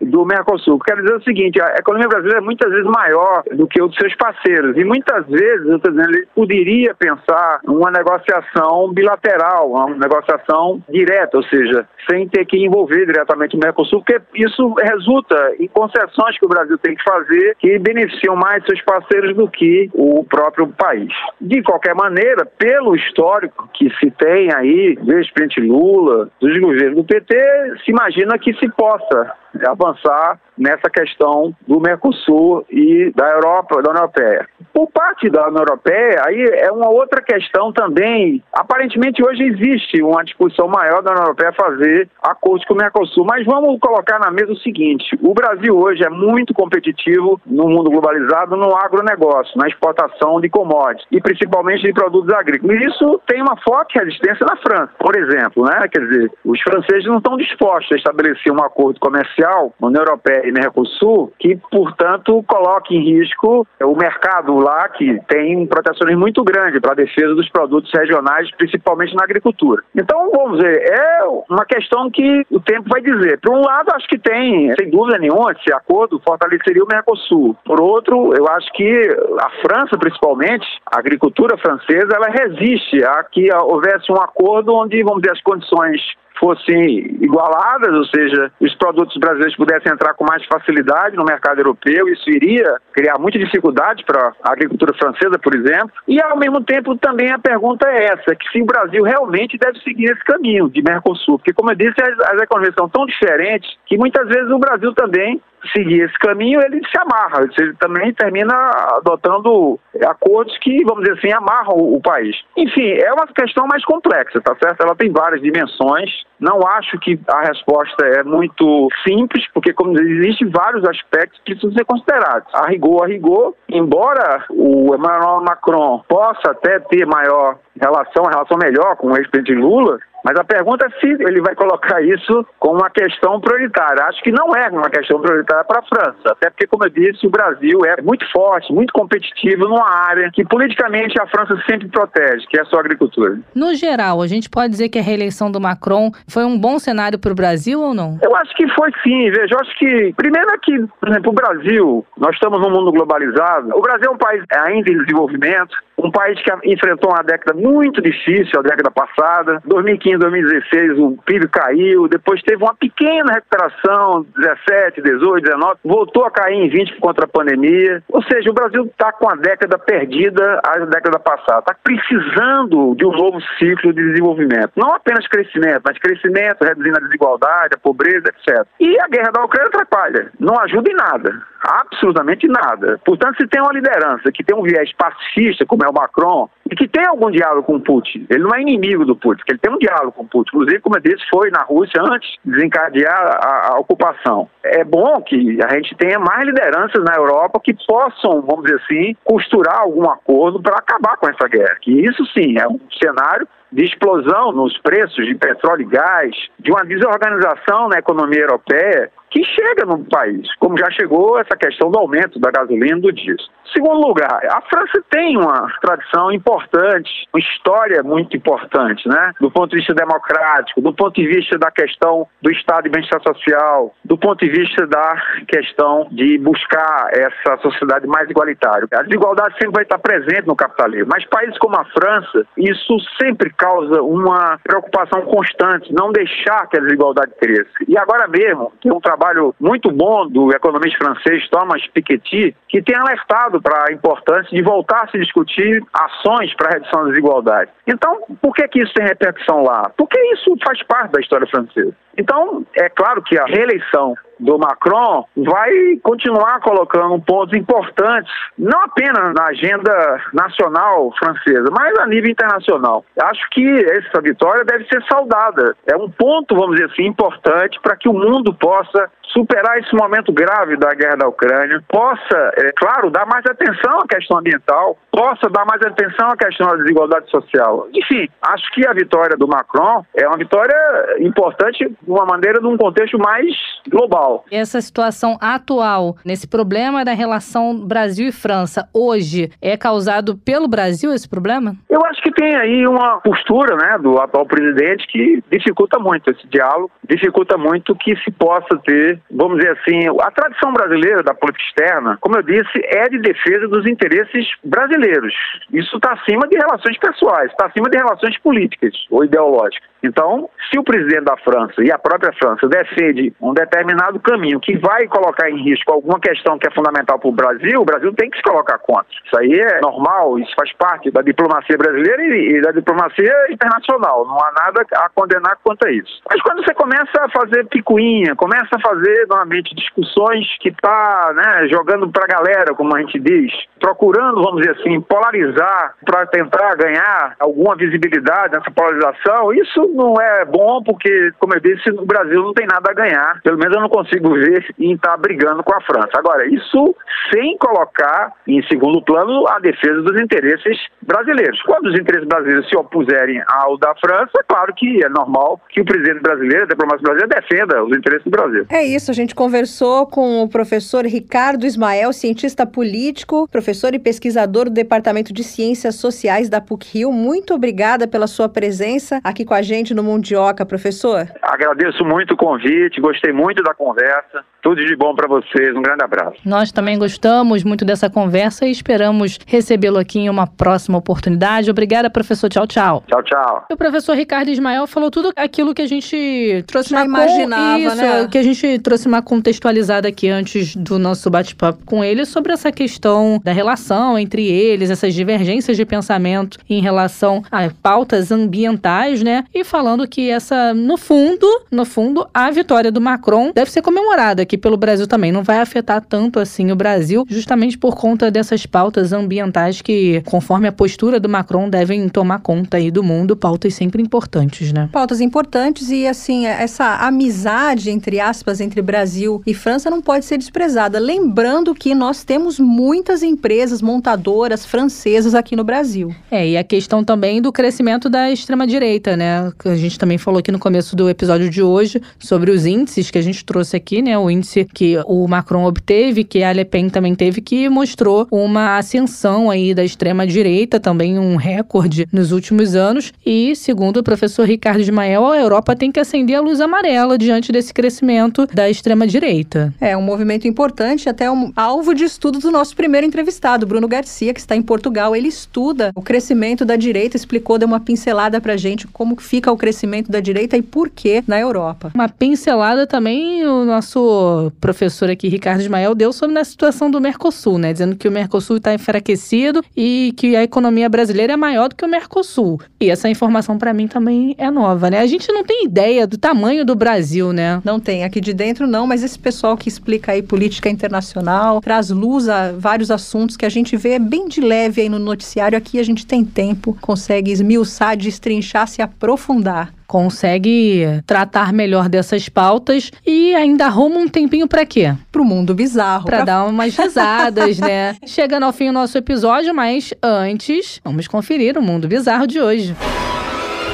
do Mercosul. Quero dizer o seguinte, a economia brasileira é muitas vezes maior do que o dos seus parceiros e muitas vezes, eu estou dizendo, ele poderia pensar uma negociação bilateral, uma negociação direta, ou seja, sem ter que envolver diretamente o Mercosul, porque isso resulta em concessões que o Brasil tem que fazer que beneficiam mais seus parceiros do que o próprio país. De qualquer maneira, pelo histórico que se tem aí, desde o presidente Lula, dos governos do PT, se imagina que se possa avançar nessa questão do Mercosul e da Europa, da União Europeia. Por parte da União Europeia, aí é uma outra questão também. Aparentemente hoje existe uma discussão maior da União Europeia fazer acordos com o Mercosul, mas vamos colocar na mesa o seguinte: o Brasil hoje é muito competitivo no mundo globalizado no agronegócio, na exportação de commodities e principalmente de produtos agrícolas. E isso tem uma forte resistência na França, por exemplo, né? Quer dizer, os franceses não estão dispostos a estabelecer um acordo comercial na União Europeia e Mercosul que, portanto, coloque em risco o mercado lá que tem um protecionismo muito grande para a defesa dos produtos regionais, principalmente na agricultura. Então, vamos ver, é uma questão que o tempo vai dizer. Por um lado, acho que tem, sem dúvida nenhuma, esse acordo fortaleceria o Mercosul. Por outro, eu acho que a França, principalmente, a agricultura francesa, ela resiste a que houvesse um acordo onde, vamos dizer, as condições fossem igualadas, ou seja, os produtos brasileiros pudessem entrar com mais facilidade no mercado europeu, isso iria criar muita dificuldade para a agricultura francesa, por exemplo. E, ao mesmo tempo, também a pergunta é essa, que se o Brasil realmente deve seguir esse caminho de Mercosul, porque, como eu disse, as, as economias são tão diferentes que muitas vezes o Brasil também seguir esse caminho, ele se amarra, ele também termina adotando acordos que, vamos dizer assim, amarram o, país. Enfim, é uma questão mais complexa, tá certo? Ela tem várias dimensões. Não acho que a resposta é muito simples, porque como existem vários aspectos que precisam ser considerados. A rigor, a rigor, embora o Emmanuel Macron possa até ter maior relação, relação melhor com o ex-presidente Lula, mas a pergunta é se ele vai colocar isso como uma questão prioritária. Acho que não é uma questão prioritária para a França, até porque, como eu disse, o Brasil é muito forte, muito competitivo numa área que politicamente a França sempre protege, que é a sua agricultura. No geral, a gente pode dizer que a reeleição do Macron foi um bom cenário para o Brasil ou não? Eu acho que foi sim. Veja, eu acho que, primeiro é que, por exemplo, o Brasil, nós estamos num mundo globalizado. O Brasil é um país ainda em desenvolvimento, um país que enfrentou uma década muito difícil, a década passada. 2015, 2016, o PIB caiu, depois teve uma pequena recuperação, 17, 18, 19, voltou a cair em 20 contra a pandemia. Ou seja, o Brasil está com a década perdida a década passada. Está precisando de um novo ciclo de desenvolvimento. Não apenas crescimento, mas crescimento, reduzindo a desigualdade, a pobreza, etc. E a guerra da Ucrânia atrapalha. Não ajuda em nada. Absolutamente nada. Portanto, se tem uma liderança que tem um viés pacifista, como é o Macron, e que tem algum diálogo com Putin. Ele não é inimigo do Putin, ele tem um diálogo com Putin. Inclusive, como eu disse, foi na Rússia antes de desencadear a, a ocupação. É bom que a gente tenha mais lideranças na Europa que possam, vamos dizer assim, costurar algum acordo para acabar com essa guerra. Que isso sim é um cenário de explosão nos preços de petróleo e gás, de uma desorganização na economia europeia que chega no país, como já chegou essa questão do aumento da gasolina do diesel. Segundo lugar, a França tem uma tradição importante, uma história muito importante, né? Do ponto de vista democrático, do ponto de vista da questão do Estado de bem-estar social, do ponto de vista da questão de buscar essa sociedade mais igualitária. A desigualdade sempre vai estar presente no capitalismo, mas países como a França, isso sempre causa uma preocupação constante, não deixar que a desigualdade cresça. E agora mesmo, tem um trabalho muito bom do economista francês Thomas Piketty, que tem alertado para a importância de voltar a se discutir ações para a redução da desigualdade. Então, por que, que isso tem repercussão lá? Porque isso faz parte da história francesa. Então, é claro que a reeleição do Macron vai continuar colocando pontos importantes, não apenas na agenda nacional francesa, mas a nível internacional. Acho que essa vitória deve ser saudada. É um ponto, vamos dizer assim, importante para que o mundo possa superar esse momento grave da guerra da Ucrânia, possa, é claro, dar mais atenção à questão ambiental, possa dar mais atenção à questão da desigualdade social. Enfim, acho que a vitória do Macron é uma vitória importante de uma maneira num contexto mais global. Essa situação atual, nesse problema da relação Brasil e França, hoje, é causado pelo Brasil esse problema? Eu acho que tem aí uma postura né, do atual presidente que dificulta muito esse diálogo, dificulta muito que se possa ter vamos dizer assim, a tradição brasileira da política externa, como eu disse, é de defesa dos interesses brasileiros. Isso está acima de relações pessoais, está acima de relações políticas ou ideológicas. Então, se o presidente da França e a a própria França defende um determinado caminho que vai colocar em risco alguma questão que é fundamental para o Brasil, o Brasil tem que se colocar contra. Isso aí é normal, isso faz parte da diplomacia brasileira e, e da diplomacia internacional. Não há nada a condenar quanto a isso. Mas quando você começa a fazer picuinha, começa a fazer novamente discussões que está né, jogando para a galera, como a gente diz, procurando, vamos dizer assim, polarizar para tentar ganhar alguma visibilidade nessa polarização, isso não é bom porque, como eu disse, no Brasil não tem nada a ganhar. Pelo menos eu não consigo ver em estar tá brigando com a França. Agora, isso sem colocar em segundo plano a defesa dos interesses brasileiros. Quando os interesses brasileiros se opuserem ao da França, é claro que é normal que o presidente brasileiro, a diplomacia brasileira, defenda os interesses do Brasil. É isso, a gente conversou com o professor Ricardo Ismael, cientista político, professor e pesquisador do Departamento de Ciências Sociais da PUC-Rio. Muito obrigada pela sua presença aqui com a gente no Mundioca, professor. Agradeço muito o convite, gostei muito da conversa. Tudo de bom para vocês, um grande abraço. Nós também gostamos muito dessa conversa e esperamos recebê-lo aqui em uma próxima oportunidade. Obrigada, professor. Tchau, tchau. Tchau, tchau. O professor Ricardo Ismael falou tudo aquilo que a gente trouxe Já imaginava, isso, né? que a gente trouxe uma contextualizada aqui antes do nosso bate-papo com ele sobre essa questão da relação entre eles, essas divergências de pensamento em relação a pautas ambientais, né? E falando que essa, no fundo, no fundo, a vitória do Macron deve ser comemorada aqui pelo Brasil também. Não vai afetar tanto assim o Brasil, justamente por conta dessas pautas ambientais que, conforme a postura do Macron, devem tomar conta aí do mundo, pautas sempre importantes, né? Pautas importantes e, assim, essa amizade, entre aspas, entre Brasil e França não pode ser desprezada. Lembrando que nós temos muitas empresas montadoras francesas aqui no Brasil. É, e a questão também do crescimento da extrema-direita, né? A gente também falou aqui no começo do episódio de hoje sobre os índices que a gente trouxe aqui, né? O índice que o Macron obteve, que a Le Pen também teve, que mostrou uma ascensão aí da extrema-direita, também um recorde nos últimos anos. E, segundo o professor Ricardo Ismael, a Europa tem que acender a luz amarela diante desse crescimento da extrema-direita. É um movimento importante, até um alvo de estudo do nosso primeiro entrevistado, Bruno Garcia, que está em Portugal. Ele estuda o crescimento da direita, explicou, deu uma pincelada pra gente como fica o crescimento da direita e por que na Europa. Uma pincelada também o nosso professor aqui, Ricardo Ismael, deu sobre a situação do Mercosul, né? Dizendo que o Mercosul está enfraquecido e que a economia brasileira é maior do que o Mercosul. E essa informação para mim também é nova, né? A gente não tem ideia do tamanho do Brasil, né? Não tem, aqui de dentro não, mas esse pessoal que explica aí política internacional, traz luz a vários assuntos que a gente vê bem de leve aí no noticiário, aqui a gente tem tempo, consegue esmiuçar, destrinchar, se aprofundar consegue tratar melhor dessas pautas e ainda arruma um tempinho para quê? Pro mundo bizarro. Para pra... dar umas risadas, né? [laughs] Chegando ao fim o nosso episódio, mas antes, vamos conferir o mundo bizarro de hoje.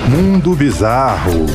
Mundo bizarro.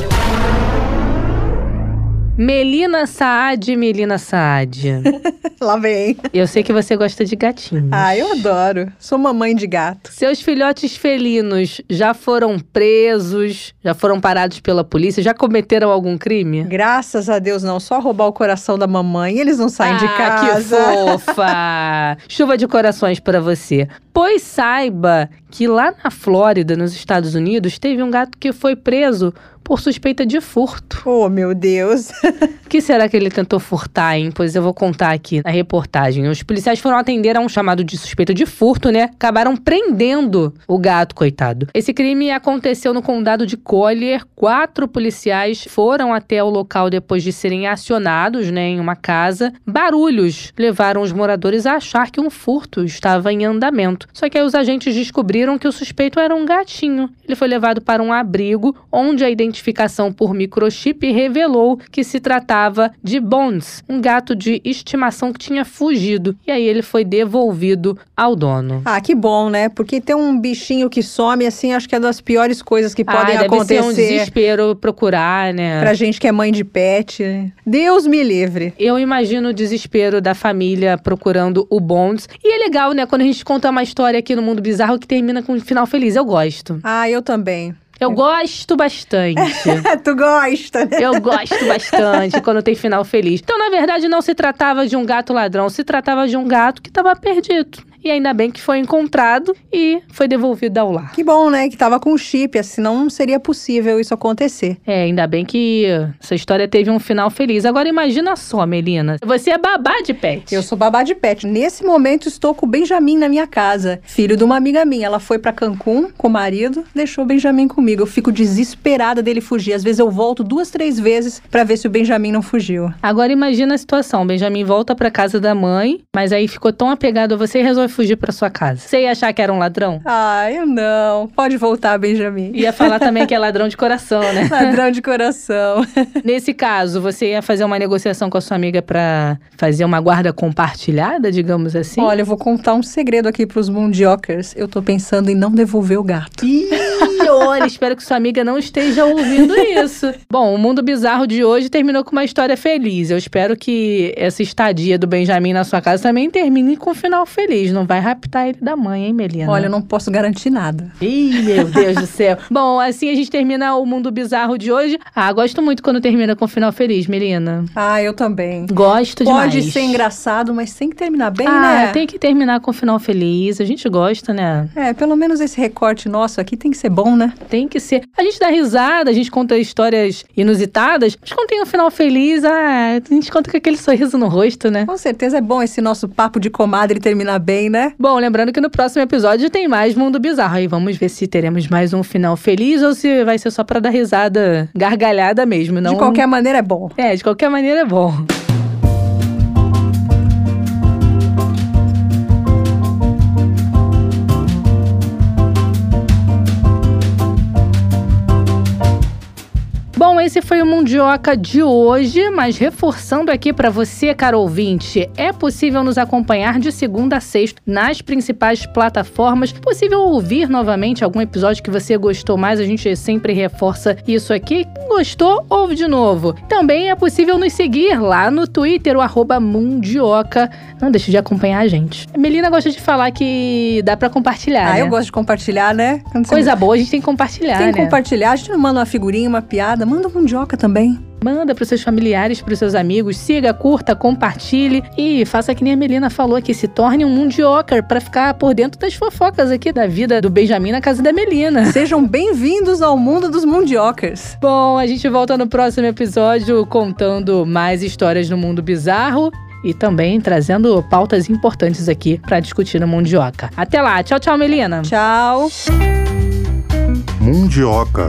Melina Saad, Melina Saad. [laughs] Lá vem. Eu sei que você gosta de gatinhos. Ah, eu adoro. Sou mamãe de gato. Seus filhotes felinos já foram presos? Já foram parados pela polícia? Já cometeram algum crime? Graças a Deus não. Só roubar o coração da mamãe. Eles não saem ah, de casa. que fofa! [laughs] Chuva de corações para você. Pois saiba que lá na Flórida, nos Estados Unidos, teve um gato que foi preso por suspeita de furto. Oh, meu Deus. O [laughs] que será que ele tentou furtar, hein? Pois eu vou contar aqui na reportagem. Os policiais foram atender a um chamado de suspeita de furto, né? Acabaram prendendo o gato, coitado. Esse crime aconteceu no condado de Collier. Quatro policiais foram até o local depois de serem acionados, né, em uma casa. Barulhos levaram os moradores a achar que um furto estava em andamento. Só que aí os agentes descobriram que o suspeito era um gatinho. Ele foi levado para um abrigo onde a identificação por microchip revelou que se tratava de Bones, um gato de estimação que tinha fugido. E aí ele foi devolvido ao dono. Ah, que bom, né? Porque ter um bichinho que some, assim, acho que é das piores coisas que Ah, podem deve acontecer. ser um desespero procurar, né? Pra gente que é mãe de pet. né? Deus me livre. Eu imagino o desespero da família procurando o Bonds. E é legal, né, quando a gente conta uma história aqui no Mundo Bizarro que termina com um final feliz. Eu gosto. Ah, eu também. Eu gosto bastante. [laughs] tu gosta, né? Eu gosto bastante quando tem final feliz. Então, na verdade, não se tratava de um gato ladrão, se tratava de um gato que estava perdido. E ainda bem que foi encontrado e foi devolvido ao lar. Que bom, né? Que tava com chip, senão não seria possível isso acontecer. É, ainda bem que essa história teve um final feliz. Agora imagina só, Melina. Você é babá de pet. Eu sou babá de pet. Nesse momento estou com o Benjamin na minha casa, filho de uma amiga minha. Ela foi para Cancún com o marido, deixou o Benjamin comigo. Eu fico desesperada dele fugir. Às vezes eu volto duas, três vezes para ver se o Benjamin não fugiu. Agora imagina a situação. O Benjamin volta para casa da mãe, mas aí ficou tão apegado a você e resolve fugir para sua casa. Você ia achar que era um ladrão? Ah, eu não. Pode voltar, Benjamin. Ia falar [laughs] também que é ladrão de coração, né? ladrão de coração. [laughs] Nesse caso, você ia fazer uma negociação com a sua amiga para fazer uma guarda compartilhada, digamos assim? Olha, eu vou contar um segredo aqui pros mundiokers. Eu tô pensando em não devolver o gato. Ih, espero que sua amiga não esteja ouvindo isso. Bom, o mundo bizarro de hoje terminou com uma história feliz. Eu espero que essa estadia do Benjamin na sua casa também termine com um final feliz. Não vai raptar ele da mãe, hein, Melina? Olha, eu não posso garantir nada. Ih, meu Deus do céu. Bom, assim a gente termina o mundo bizarro de hoje. Ah, gosto muito quando termina com um final feliz, Melina. Ah, eu também. Gosto Pode demais. ser engraçado, mas tem que terminar bem, ah, né? tem que terminar com um final feliz. A gente gosta, né? É, pelo menos esse recorte nosso aqui tem que ser bom, né? Tem que ser. A gente dá risada, a gente conta histórias inusitadas, mas quando tem um final feliz, ah, a gente conta com aquele sorriso no rosto, né? Com certeza é bom esse nosso papo de comadre terminar bem, né? Bom, lembrando que no próximo episódio tem mais Mundo Bizarro. Aí vamos ver se teremos mais um final feliz ou se vai ser só pra dar risada gargalhada mesmo. Não... De qualquer maneira é bom. É, de qualquer maneira é bom. Esse foi o Mundioca de hoje, mas reforçando aqui para você, caro ouvinte, é possível nos acompanhar de segunda a sexta nas principais plataformas. Possível ouvir novamente algum episódio que você gostou mais, a gente sempre reforça isso aqui. Gostou? Ouve de novo. Também é possível nos seguir lá no Twitter, o arroba Mundioca. Não deixe de acompanhar a gente. A Melina gosta de falar que dá para compartilhar, Ah, né? eu gosto de compartilhar, né? Coisa boa, a gente tem que compartilhar, Tem que né? compartilhar. A gente não manda uma figurinha, uma piada. Manda mundioca também. Manda para seus familiares, para seus amigos, siga, curta, compartilhe e faça que nem a Melina falou que se torne um mundioker para ficar por dentro das fofocas aqui da vida do Benjamin na casa da Melina. Sejam bem-vindos ao mundo dos mundiokers. Bom, a gente volta no próximo episódio contando mais histórias no mundo bizarro e também trazendo pautas importantes aqui para discutir no Mundioca. Até lá, tchau, tchau, Melina. Tchau. Mundioca,